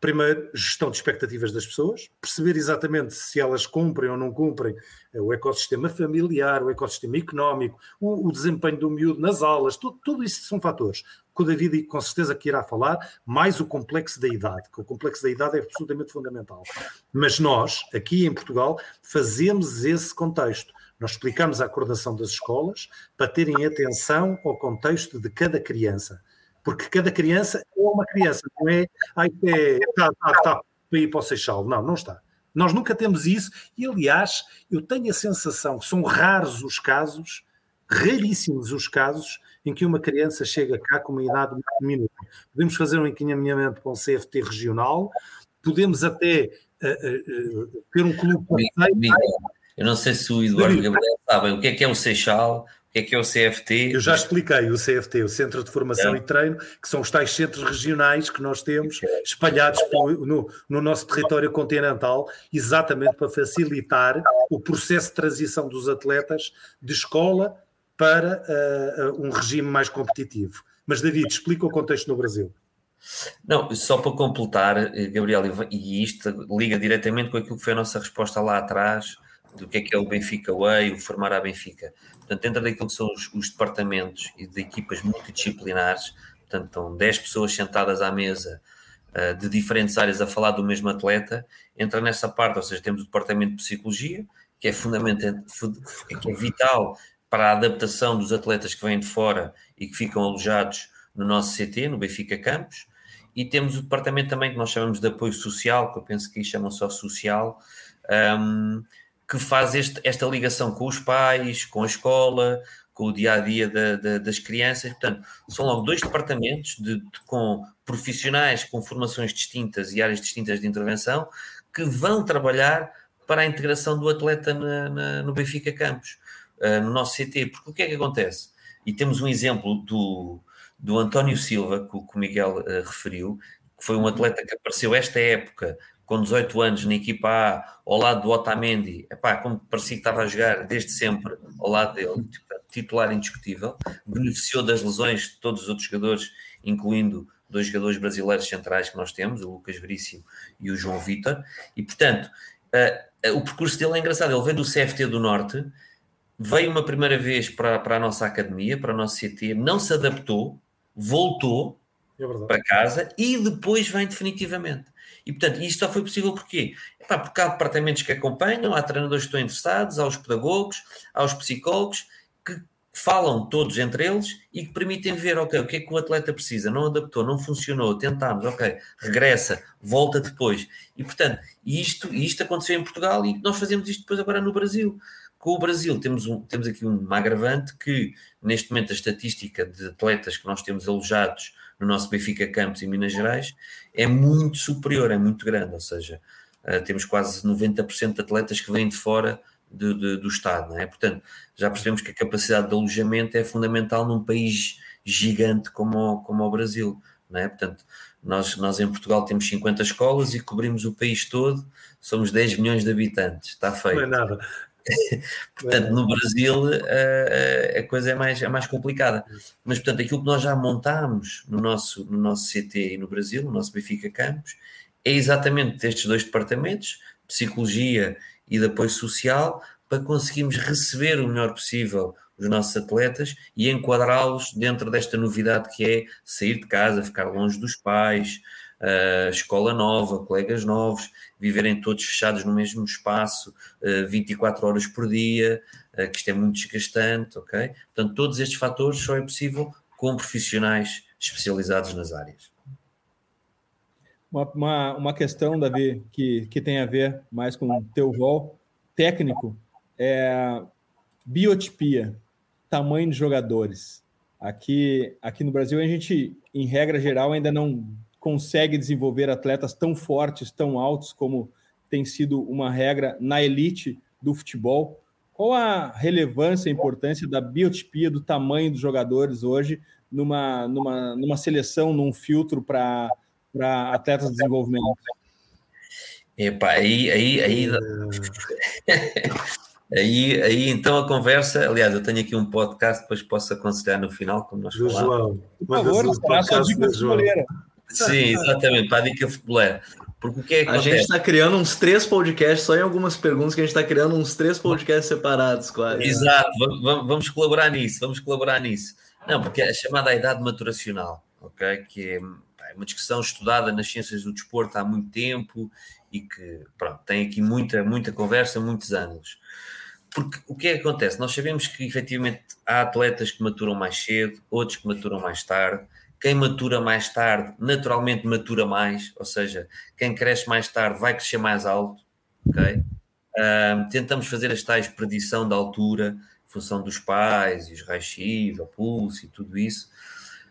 primeiro, gestão de expectativas das pessoas, perceber exatamente se elas cumprem ou não cumprem eh, o ecossistema familiar, o ecossistema económico, o, o desempenho do miúdo nas aulas, tudo, tudo isso são fatores que o David com certeza que irá falar, mais o complexo da idade, que o complexo da idade é absolutamente fundamental. Mas nós, aqui em Portugal, fazemos esse contexto. Nós explicamos a coordenação das escolas para terem atenção ao contexto de cada criança. Porque cada criança é uma criança, não é, ai, é, tá, tá, tá, para ir para o Seixal. Não, não está. Nós nunca temos isso, e aliás, eu tenho a sensação que são raros os casos, raríssimos os casos, em que uma criança chega cá com uma idade muito diminuta. Podemos fazer um encaminhamento para um CFT regional, podemos até uh, uh, ter um clube. Eu não sei se o Eduardo e Gabriel sabem o que é que é o Seixal, o que é que é o CFT? Eu já expliquei o CFT, o Centro de Formação é. e Treino, que são os tais centros regionais que nós temos espalhados no, no, nosso território continental, exatamente para facilitar o processo de transição dos atletas de escola para uh, um regime mais competitivo. Mas, David, explica o contexto no Brasil. Não, só para completar, eh, Gabriel, e isto liga diretamente com aquilo que foi a nossa resposta lá atrás, do que é que é o Benfica Way, o formar a Benfica. Portanto, dentro daquilo que são os, os departamentos e de equipas multidisciplinares, portanto, estão 10 pessoas sentadas à mesa uh, de diferentes áreas a falar do mesmo atleta, entra nessa parte, ou seja, temos o departamento de psicologia, que é fundamental, que é vital para a adaptação dos atletas que vêm de fora e que ficam alojados no nosso CT, no Benfica Campos, e temos o departamento também que nós chamamos de apoio social, que eu penso que aí chamam só social, um, que faz este, esta ligação com os pais, com a escola, com o dia a dia da, da, das crianças. Portanto, são logo dois departamentos de, de, com profissionais com formações distintas e áreas distintas de intervenção que vão trabalhar para a integração do atleta na, na, no Benfica Campos, uh, no nosso CT. Porque o que é que acontece? E temos um exemplo do, do António Silva, que, que o Miguel uh, referiu, que foi um atleta que apareceu esta época com 18 anos na equipa A, ao lado do Otamendi, epá, como parecia que estava a jogar desde sempre ao lado dele, titular indiscutível, beneficiou das lesões de todos os outros jogadores, incluindo dois jogadores brasileiros centrais que nós temos, o Lucas Veríssimo e o João Vitor, e portanto, uh, uh, o percurso dele é engraçado, ele veio do CFT do Norte, veio uma primeira vez para, para a nossa academia, para o nosso CT, não se adaptou, voltou é para casa e depois vem definitivamente. E, portanto, isto só foi possível porquê? Epá, porque há departamentos que acompanham, há treinadores que estão interessados, há os pedagogos, há os psicólogos, que falam todos entre eles e que permitem ver, ok, o que é que o atleta precisa, não adaptou, não funcionou, tentámos, ok, regressa, volta depois. E, portanto, isto, isto aconteceu em Portugal e nós fazemos isto depois agora no Brasil. Com o Brasil temos, um, temos aqui um agravante que, neste momento, a estatística de atletas que nós temos alojados no nosso Benfica Campos em Minas Gerais é muito superior, é muito grande, ou seja, uh, temos quase 90% de atletas que vêm de fora de, de, do Estado, é? Portanto, já percebemos que a capacidade de alojamento é fundamental num país gigante como, como o Brasil, é? Portanto, nós, nós em Portugal temos 50 escolas e cobrimos o país todo, somos 10 milhões de habitantes, está feito. Não é nada. [laughs] portanto, no Brasil a, a, coisa é mais, é mais complicada. Mas, portanto, aquilo que nós já montámos no nosso, no nosso CT e no Brasil, no nosso Benfica Campos, é exatamente destes dois departamentos, psicologia e de apoio social, para conseguirmos receber o melhor possível os nossos atletas e enquadrá-los dentro desta novidade que é sair de casa, ficar longe dos pais, uh, escola nova, colegas novos, viverem todos fechados no mesmo espaço, uh, 24 horas por dia, uh, que isto é muito desgastante, ok? Portanto, todos estes fatores só é possível com profissionais especializados nas áreas. Uma, uma, uma questão, Davi, que, que tem a ver mais com o teu rol técnico, é biotipia, tamanho de jogadores. Aqui, aqui no Brasil, a gente, em regra geral, ainda não consegue desenvolver atletas tão fortes, tão altos como tem sido uma regra na elite do futebol. Qual a relevância e importância da biotipia, do tamanho dos jogadores hoje numa, numa, numa seleção, num filtro para atletas de desenvolvimento? Epa, aí, aí, aí, [laughs] aí, aí, então a conversa, aliás, eu tenho aqui um podcast, depois posso aconselhar no final, como nós falamos. João, por favor, faça a dica Sim, exatamente, para a dica futebolera. Porque o que é que A gente está criando uns três podcasts, só em algumas perguntas que a gente está criando uns três podcasts separados, quase. Exato, vamos, vamos colaborar nisso, vamos colaborar nisso. Não, porque é chamada a idade maturacional, ok? Que é, é uma discussão estudada nas ciências do desporto há muito tempo e que, pronto, tem aqui muita, muita conversa, muitos anos. porque o que é que acontece? Nós sabemos que efetivamente há atletas que maturam mais cedo, outros que maturam mais tarde. Quem matura mais tarde, naturalmente matura mais, ou seja, quem cresce mais tarde vai crescer mais alto, ok? tentamos fazer as tais predição da altura, função dos pais, os raios-x, o pulso e tudo isso.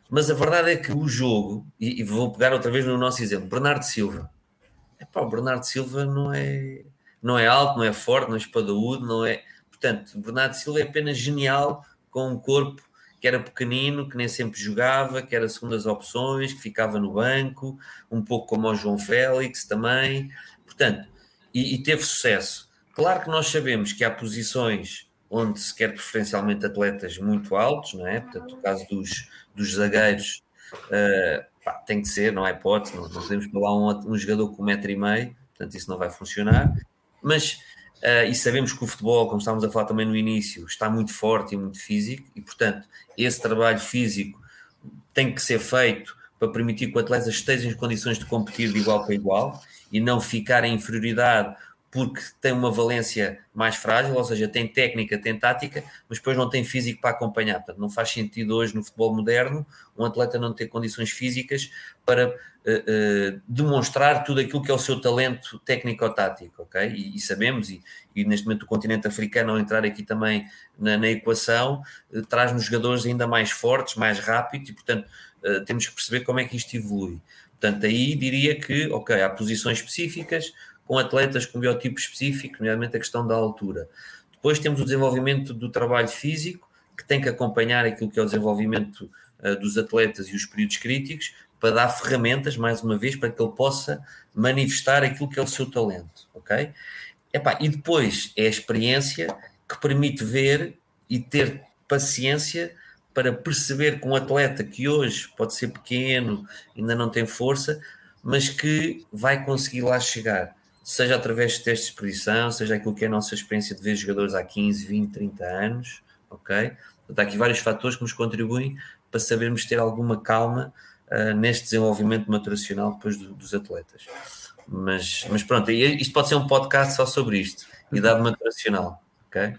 Mas a verdade é que o jogo, e, e vou pegar outra vez no nosso exemplo, Bernardo Silva. Epá, o Bernardo Silva não é, não é alto, não é forte, não é espadaúdo, não é. Portanto, Bernardo Silva é apenas genial com um corpo que era pequenino, que nem sempre jogava, que era segundas opções, que ficava no banco, um pouco como o João Félix também. Portanto, e, e teve sucesso. Claro que nós sabemos que há posições onde se quer preferencialmente atletas muito altos, não é? Portanto, o caso dos, dos zagueiros uh, pá, tem que ser, não é hipótese, não, não podemos falar um, um jogador com um metro e meio, portanto isso não vai funcionar, mas uh, e sabemos que o futebol, como estávamos a falar também no início, está muito forte e muito físico, e portanto esse trabalho físico tem que ser feito para permitir que o atleta esteja em condições de competir de igual para igual e não ficar em inferioridade porque tem uma valência mais frágil, ou seja, tem técnica, tem tática, mas depois não tem físico para acompanhar. Portanto, não faz sentido hoje no futebol moderno um atleta não ter condições físicas para uh, uh, demonstrar tudo aquilo que é o seu talento técnico-tático, ok? E, e sabemos, e, e, neste momento o continente africano, ao entrar aqui também na, na equação, uh, traz-nos jogadores ainda mais fortes, mais rápidos, e portanto temos que perceber como é que isto evolui. Portanto, aí diria que, ok, há posições específicas, com atletas com biotipo específico, nomeadamente a questão da altura. Depois temos o desenvolvimento do trabalho físico, que tem que acompanhar aquilo que é o desenvolvimento uh, dos atletas e os períodos críticos, para dar ferramentas, mais uma vez, para que ele possa manifestar aquilo que é o seu talento, ok? Epá, e depois é a experiência que permite ver e ter paciência para perceber que um atleta que hoje pode ser pequeno, ainda não tem força, mas que vai conseguir lá chegar seja através de testes de exposição, seja aquilo que é a nossa experiência de ver jogadores há 15, 20, 30 anos, ok? Portanto, há aqui vários fatores que nos contribuem para sabermos ter alguma calma uh, neste desenvolvimento maturacional depois do, dos atletas. Mas, mas pronto, isto pode ser um podcast só sobre isto, idade maturacional, ok?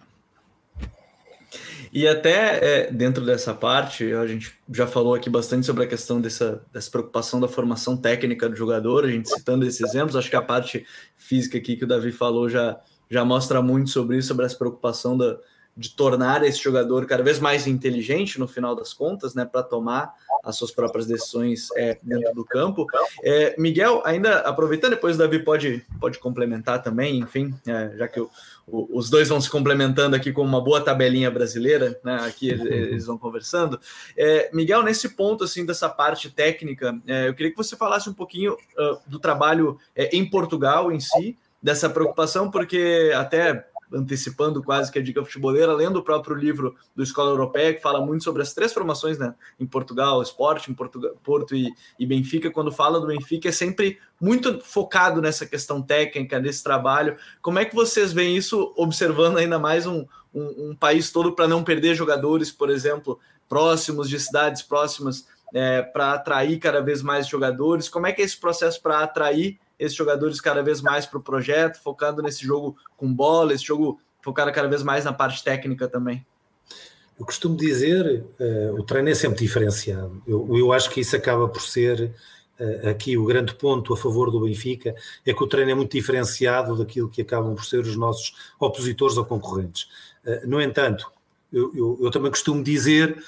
E até é, dentro dessa parte, a gente já falou aqui bastante sobre a questão dessa, dessa preocupação da formação técnica do jogador, a gente citando esses exemplos, acho que a parte física aqui que o Davi falou já, já mostra muito sobre isso, sobre essa preocupação da, de tornar esse jogador cada vez mais inteligente no final das contas, né, para tomar as suas próprias decisões é, dentro do campo. É, Miguel, ainda aproveitando, depois o Davi pode, pode complementar também, enfim, é, já que o, o, os dois vão se complementando aqui com uma boa tabelinha brasileira, né, aqui eles, eles vão conversando. É, Miguel, nesse ponto assim dessa parte técnica, é, eu queria que você falasse um pouquinho uh, do trabalho é, em Portugal em si, dessa preocupação, porque até antecipando quase que a dica futebolera, lendo o próprio livro do Escola Europeia, que fala muito sobre as três formações né, em Portugal, Esporte, em Portugal, Porto e, e, Benfica. Quando fala do Benfica, é sempre muito focado nessa questão técnica, nesse trabalho. Como é que vocês veem isso, observando ainda mais um, um, um país todo para não perder jogadores, por exemplo, próximos de cidades próximas, é, para atrair cada vez mais jogadores? Como é que é esse processo para atrair esses jogadores cada vez mais para o projeto, focando nesse jogo com bola, esse jogo focado cada vez mais na parte técnica também? Eu costumo dizer, uh, o treino é sempre diferenciado. Eu, eu acho que isso acaba por ser uh, aqui o grande ponto a favor do Benfica, é que o treino é muito diferenciado daquilo que acabam por ser os nossos opositores ou concorrentes. Uh, no entanto, eu, eu, eu, também costumo dizer,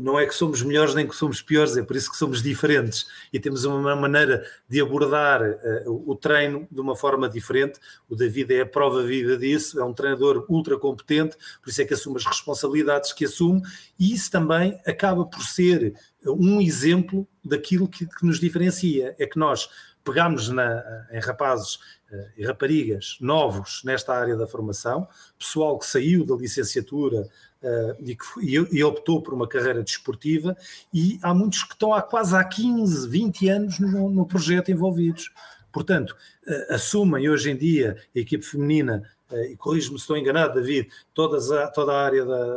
não é que somos melhores nem que somos piores, é por isso que somos diferentes e temos uma maneira de abordar eh, o treino de uma forma diferente. O David é a prova viva disso, é um treinador ultra competente, por isso é que assume as responsabilidades que assume e isso também acaba por ser um exemplo daquilo que, que nos diferencia. É que nós pegamos na, em rapazes eh, e raparigas novos nesta área da formação, pessoal que saiu da licenciatura uh, e, que, e, optou por uma carreira desportiva, e há muitos que estão há quase há 15, 20 anos no, no projeto envolvidos. Portanto, assumem hoje em dia a equipe feminina eh, e corrijo-me se estou enganado, David, todas a, toda a área da,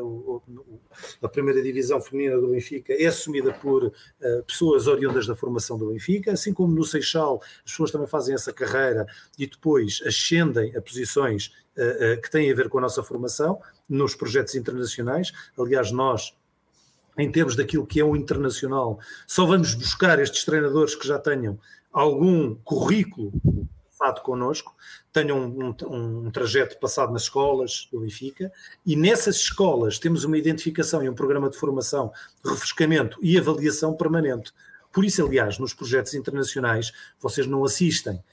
da primeira divisão feminina do Benfica é assumida por uh, pessoas oriundas da formação do Benfica, assim como no Seixal as pessoas também fazem essa carreira e depois ascendem a posições uh, uh, que têm a ver com a nossa formação nos projetos internacionais. Aliás, nós em termos daquilo que é o internacional, só vamos buscar estes treinadores que já tenham algum currículo passado connosco, tenham um, um, um, trajeto passado nas escolas do Benfica, e nessas escolas temos uma identificação e um programa de formação, refrescamento e avaliação permanente. Por isso, aliás, nos projetos internacionais, vocês não assistem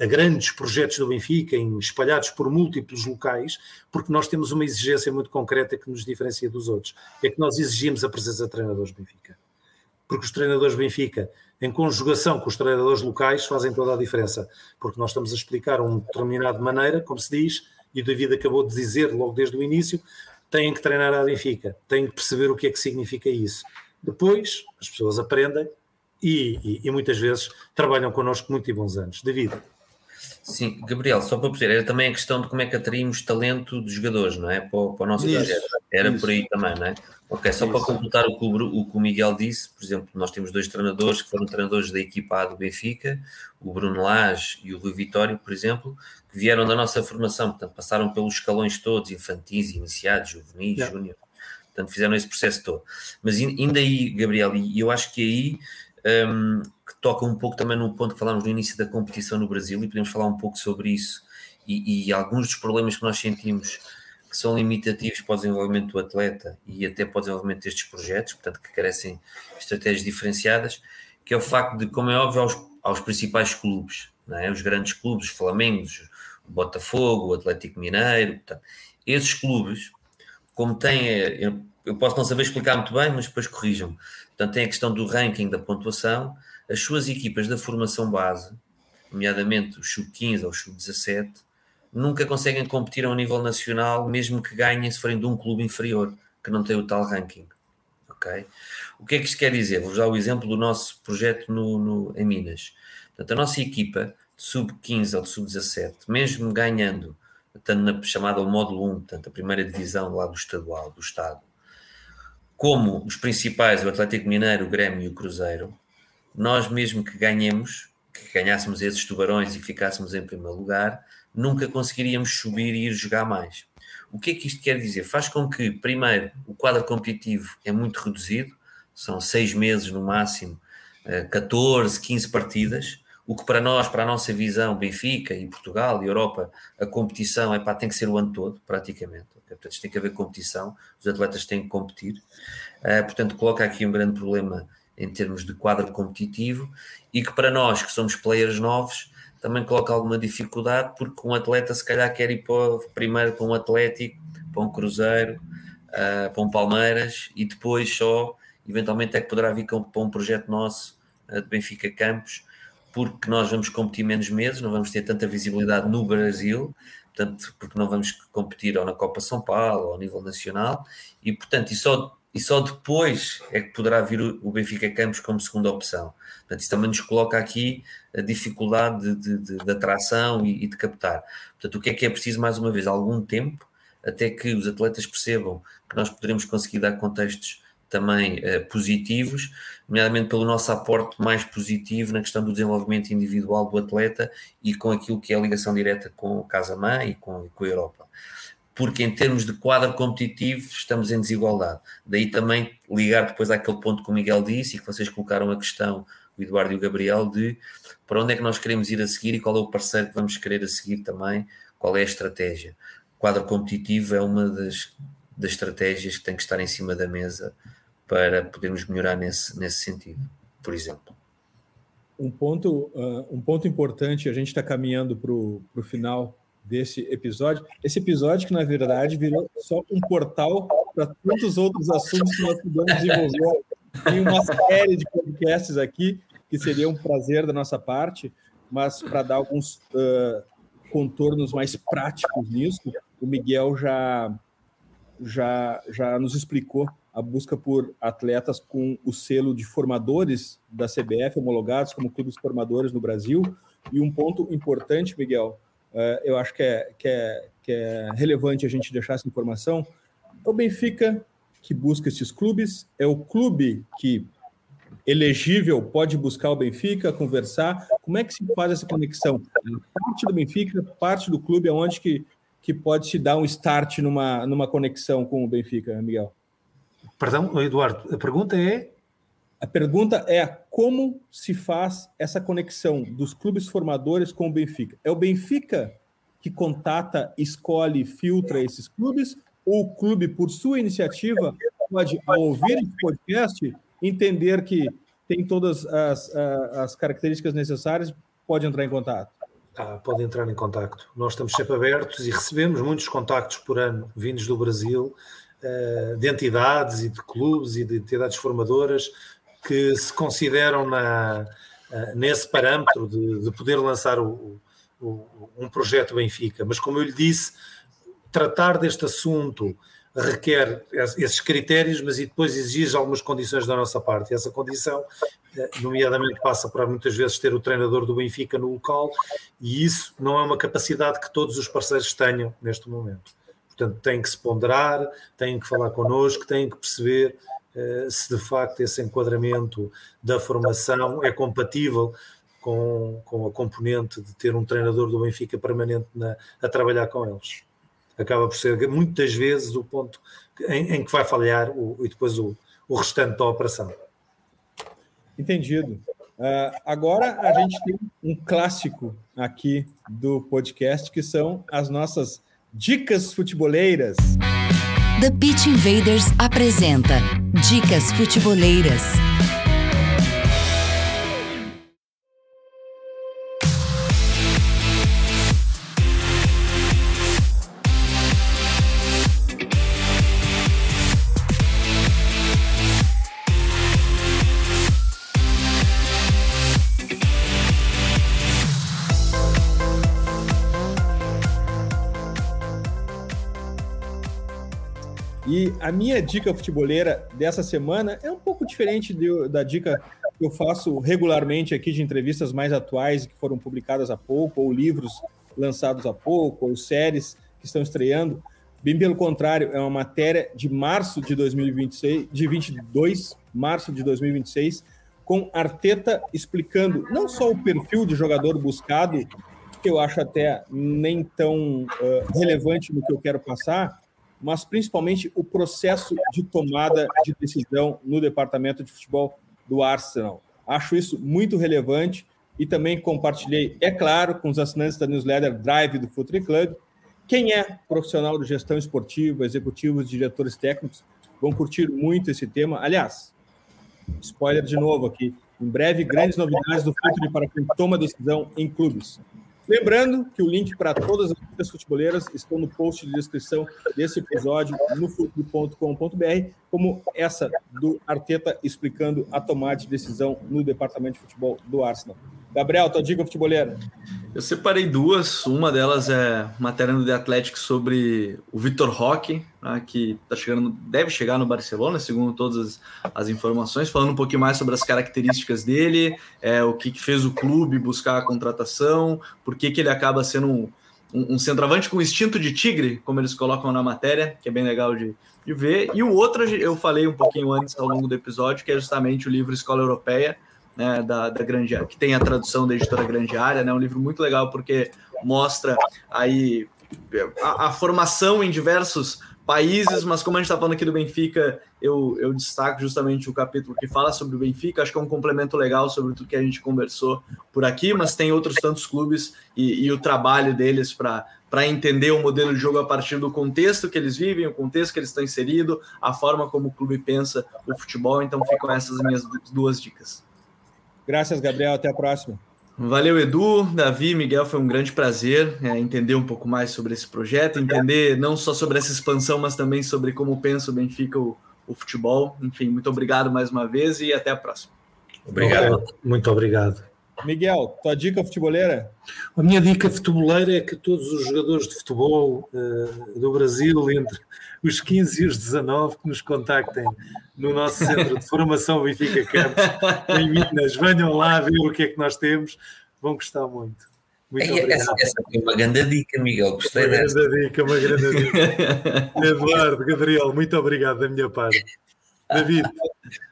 a, grandes projetos do Benfica, em, espalhados por múltiplos locais, porque nós temos uma exigência muito concreta que nos diferencia dos outros. É que nós exigimos a presença de treinadores do Benfica. Porque os treinadores do Benfica em conjugação com os treinadores locais, fazem toda a diferença, porque nós estamos a explicar uma determinada maneira, como se diz, e o David acabou de dizer logo desde o início, têm que treinar a Benfica, têm que perceber o que é que significa isso. Depois, as pessoas aprendem e, e, e muitas vezes trabalham connosco muito e bons anos. David. Sim, Gabriel, só para perceber, era também a questão de como é que atraímos talento dos jogadores, não é? Para, para o nosso isso, projeto. Era isso. por aí também, não é? Ok, só isso. para completar o que o, que o Miguel disse, por exemplo, nós temos dois treinadores que foram treinadores da equipa A do Benfica, o Bruno Lage e o Rui Vitório, por exemplo, que vieram da nossa formação, portanto, passaram pelos escalões todos, infantis, iniciados, juvenis, júnior, portanto, fizeram esse processo todo. Mas ainda aí, Gabriel, e eu acho que aí um, que toca um pouco também no ponto que falámos no início da competição no Brasil e podemos falar um pouco sobre isso e, e alguns dos problemas que nós sentimos que são limitativos para o desenvolvimento do atleta e até para o desenvolvimento destes projetos, portanto que carecem estratégias diferenciadas, que é o facto de, como é óbvio, aos, aos principais clubes, é? os grandes clubes, os Flamengos, o Botafogo, o Atlético Mineiro, portanto, esses clubes, como têm, eu, eu posso não saber explicar muito bem, mas depois corrijam-me, Portanto, tem a questão do ranking da pontuação. As suas equipas da formação base, nomeadamente os sub-15 ou os sub-17, nunca conseguem competir a um nível nacional, mesmo que ganhem se forem de um clube inferior, que não tem o tal ranking. Ok? O que é que isto quer dizer? Vou dar o exemplo do nosso projeto no, no, em Minas. Portanto, a nossa equipa de sub-15 ou de sub-17, mesmo ganhando, estando na chamada módulo 1, portanto, a primeira divisão lá do estadual, do Estado, como os principais, o Atlético Mineiro, o Grêmio e o Cruzeiro, nós mesmo que ganhemos, que ganhássemos esses tubarões e ficássemos em primeiro lugar, nunca conseguiríamos subir e ir jogar mais. O que é que isto quer dizer? Faz com que, primeiro, o quadro competitivo é muito reduzido, são seis meses no máximo, 14, eh, 15 partidas, o que para nós, para a nossa visão, Benfica e Portugal e Europa, a competição é pá, tem que ser o ano todo, praticamente. Portanto, tem que haver competição, os atletas têm que competir. Uh, portanto, coloca aqui um grande problema em termos de quadro competitivo e que para nós, que somos players novos, também coloca alguma dificuldade, porque um atleta se calhar quer ir para, primeiro para um Atlético, para um Cruzeiro, uh, para um Palmeiras e depois só, eventualmente, é que poderá vir para um projeto nosso uh, de Benfica Campos porque nós vamos competir menos meses, não vamos ter tanta visibilidade no Brasil, portanto, porque não vamos competir ou na Copa São Paulo ou ao nível nacional, e portanto, e só, e só depois é que poderá vir o, Benfica Campos como segunda opção. Portanto, isso também nos coloca aqui a dificuldade de, de, de atração e, e, de captar. Portanto, o que é que é preciso, mais uma vez, algum tempo até que os atletas percebam que nós poderemos conseguir dar contextos também uh, positivos, nomeadamente pelo nosso aporte mais positivo na questão do desenvolvimento individual do atleta e com aquilo que é a ligação direta com o Casa-Mãe e com, com a Europa. Porque em termos de quadro competitivo estamos em desigualdade. Daí também ligar depois àquele ponto que o Miguel disse e que vocês colocaram a questão, o Eduardo e o Gabriel, de para onde é que nós queremos ir a seguir e qual é o parceiro que vamos querer a seguir também, qual é a estratégia. O quadro competitivo é uma das, das estratégias que tem que estar em cima da mesa para podermos melhorar nesse, nesse sentido, por exemplo. Um ponto, uh, um ponto importante, a gente está caminhando para o final desse episódio. Esse episódio que, na verdade, virou só um portal para tantos outros assuntos que nós podemos desenvolver. Tem uma série de podcasts aqui, que seria um prazer da nossa parte, mas para dar alguns uh, contornos mais práticos nisso, o Miguel já, já, já nos explicou a busca por atletas com o selo de formadores da CBF, homologados como clubes formadores no Brasil. E um ponto importante, Miguel, uh, eu acho que é, que, é, que é relevante a gente deixar essa informação. É o Benfica que busca esses clubes, é o clube que elegível pode buscar o Benfica, conversar. Como é que se faz essa conexão? Parte do Benfica, parte do clube, aonde que, que pode se dar um start numa, numa conexão com o Benfica, Miguel? Perdão, Eduardo, a pergunta é? A pergunta é como se faz essa conexão dos clubes formadores com o Benfica? É o Benfica que contata, escolhe, filtra esses clubes, ou o clube, por sua iniciativa, pode, ao ouvir esse podcast, entender que tem todas as, as características necessárias, pode entrar em contato? Ah, pode entrar em contato. Nós estamos sempre abertos e recebemos muitos contactos por ano vindos do Brasil, de entidades e de clubes e de entidades formadoras que se consideram na, eh, nesse parâmetro de, de poder lançar o, o, um projeto Benfica. Mas, como eu lhe disse, tratar deste assunto requer esses critérios, mas e depois exige algumas condições da nossa parte. E essa condição, eh, nomeadamente, passa por muitas vezes ter o treinador do Benfica no local, e isso não é uma capacidade que todos os parceiros tenham neste momento. Portanto, tem que se ponderar, têm que falar connosco, têm que perceber uh, se de facto esse enquadramento da formação é compatível com, com a componente de ter um treinador do Benfica permanente na, a trabalhar com eles acaba por ser muitas vezes o ponto em, em que vai falhar o, e depois o, o restante da operação. Entendido. Uh, agora a gente tem um clássico aqui do podcast que são as nossas dicas futeboleiras. The Pitch Invaders apresenta Dicas Futeboleiras. A minha dica futeboleira dessa semana é um pouco diferente de, da dica que eu faço regularmente aqui de entrevistas mais atuais que foram publicadas há pouco, ou livros lançados há pouco, ou séries que estão estreando. Bem pelo contrário, é uma matéria de março de 2026, de 22, março de 2026, com Arteta explicando não só o perfil de jogador buscado, que eu acho até nem tão uh, relevante no que eu quero passar, mas principalmente o processo de tomada de decisão no departamento de futebol do Arsenal. Acho isso muito relevante e também compartilhei, é claro, com os assinantes da newsletter Drive do Futuri Club. Quem é profissional de gestão esportiva, executivos, diretores técnicos, vão curtir muito esse tema. Aliás, spoiler de novo aqui, em breve, grandes novidades do Futuri para quem toma decisão em clubes. Lembrando que o link para todas as dicas futeboleiras estão no post de descrição desse episódio no futebol.com.br, como essa do Arteta explicando a tomada de decisão no departamento de futebol do Arsenal. Gabriel, tua dica futeboleira. Eu separei duas. Uma delas é matéria no The Athletic sobre o Vitor Roque, né, que tá chegando, deve chegar no Barcelona, segundo todas as, as, informações, falando um pouquinho mais sobre as características dele, é, o que, que fez o clube buscar a contratação, por que, que ele acaba sendo um, um, um, centroavante com instinto de tigre, como eles colocam na matéria, que é bem legal de, de ver. E o outro eu falei um pouquinho antes ao longo do episódio, que é justamente o livro Escola Europeia né, da, da Grande Área, que tem a tradução da editora Grande Área, né, um livro muito legal porque mostra aí a, a formação em diversos países, mas como a gente está falando aqui do Benfica, eu, eu destaco justamente o capítulo que fala sobre o Benfica, acho que é um complemento legal sobre tudo que a gente conversou por aqui, mas tem outros tantos clubes e, e o trabalho deles para entender o modelo de jogo a partir do contexto que eles vivem, o contexto que eles estão inseridos, a forma como o clube pensa o futebol, então ficam essas minhas duas dicas. Graças, Gabriel. Até a próxima. Valeu, Edu, Davi, Miguel, foi um grande prazer é, entender um pouco mais sobre esse projeto, entender não só sobre essa expansão, mas também sobre como pensa o Benfica o, o futebol. Enfim, muito obrigado mais uma vez e até a próxima. Obrigado. Muito obrigado. Miguel, tua dica futeboleira? A minha dica futeboleira é que todos os jogadores de futebol uh, do Brasil, entre os 15 e os 19, que nos contactem no nosso centro de formação Benfica Campos, em Minas, venham lá ver o que é que nós temos, vão gostar muito. Muito é, essa, essa, foi uma grande dica, Miguel. Gostei uma dessa. grande dica, uma grande dica. Eduardo, Gabriel, muito obrigado da minha parte. David.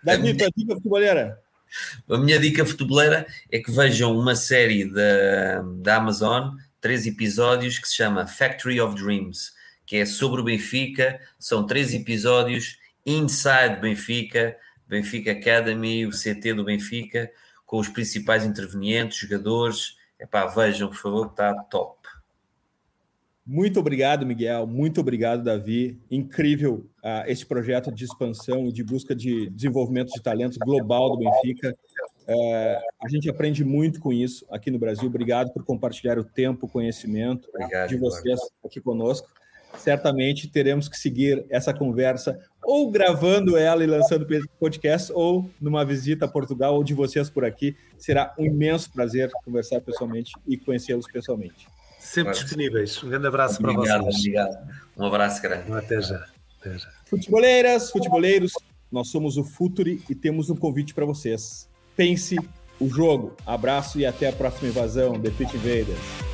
David, tua dica futeboleira? A minha dica futeboleira é que vejam uma série da, da Amazon, três episódios, que se chama Factory of Dreams, que é sobre o Benfica. São três episódios inside Benfica, Benfica Academy, o CT do Benfica, com os principais intervenientes, jogadores. Epá, vejam, por favor, que está top. Muito obrigado, Miguel. Muito obrigado, Davi. Incrível uh, esse projeto de expansão e de busca de desenvolvimento de talento global do Benfica. Uh, a gente aprende muito com isso aqui no Brasil. Obrigado por compartilhar o tempo, o conhecimento obrigado, de vocês aqui conosco. Certamente teremos que seguir essa conversa ou gravando ela e lançando podcast ou numa visita a Portugal ou de vocês por aqui. Será um imenso prazer conversar pessoalmente e conhecê-los pessoalmente. Sempre disponíveis. Um grande abraço obrigado, para vocês. Obrigado. Um abraço grande. Até já. Até já. Futeboleiras, futeboleiros, nós somos o Futuri e temos um convite para vocês. Pense o jogo. Abraço e até a próxima invasão. The Pit Invaders.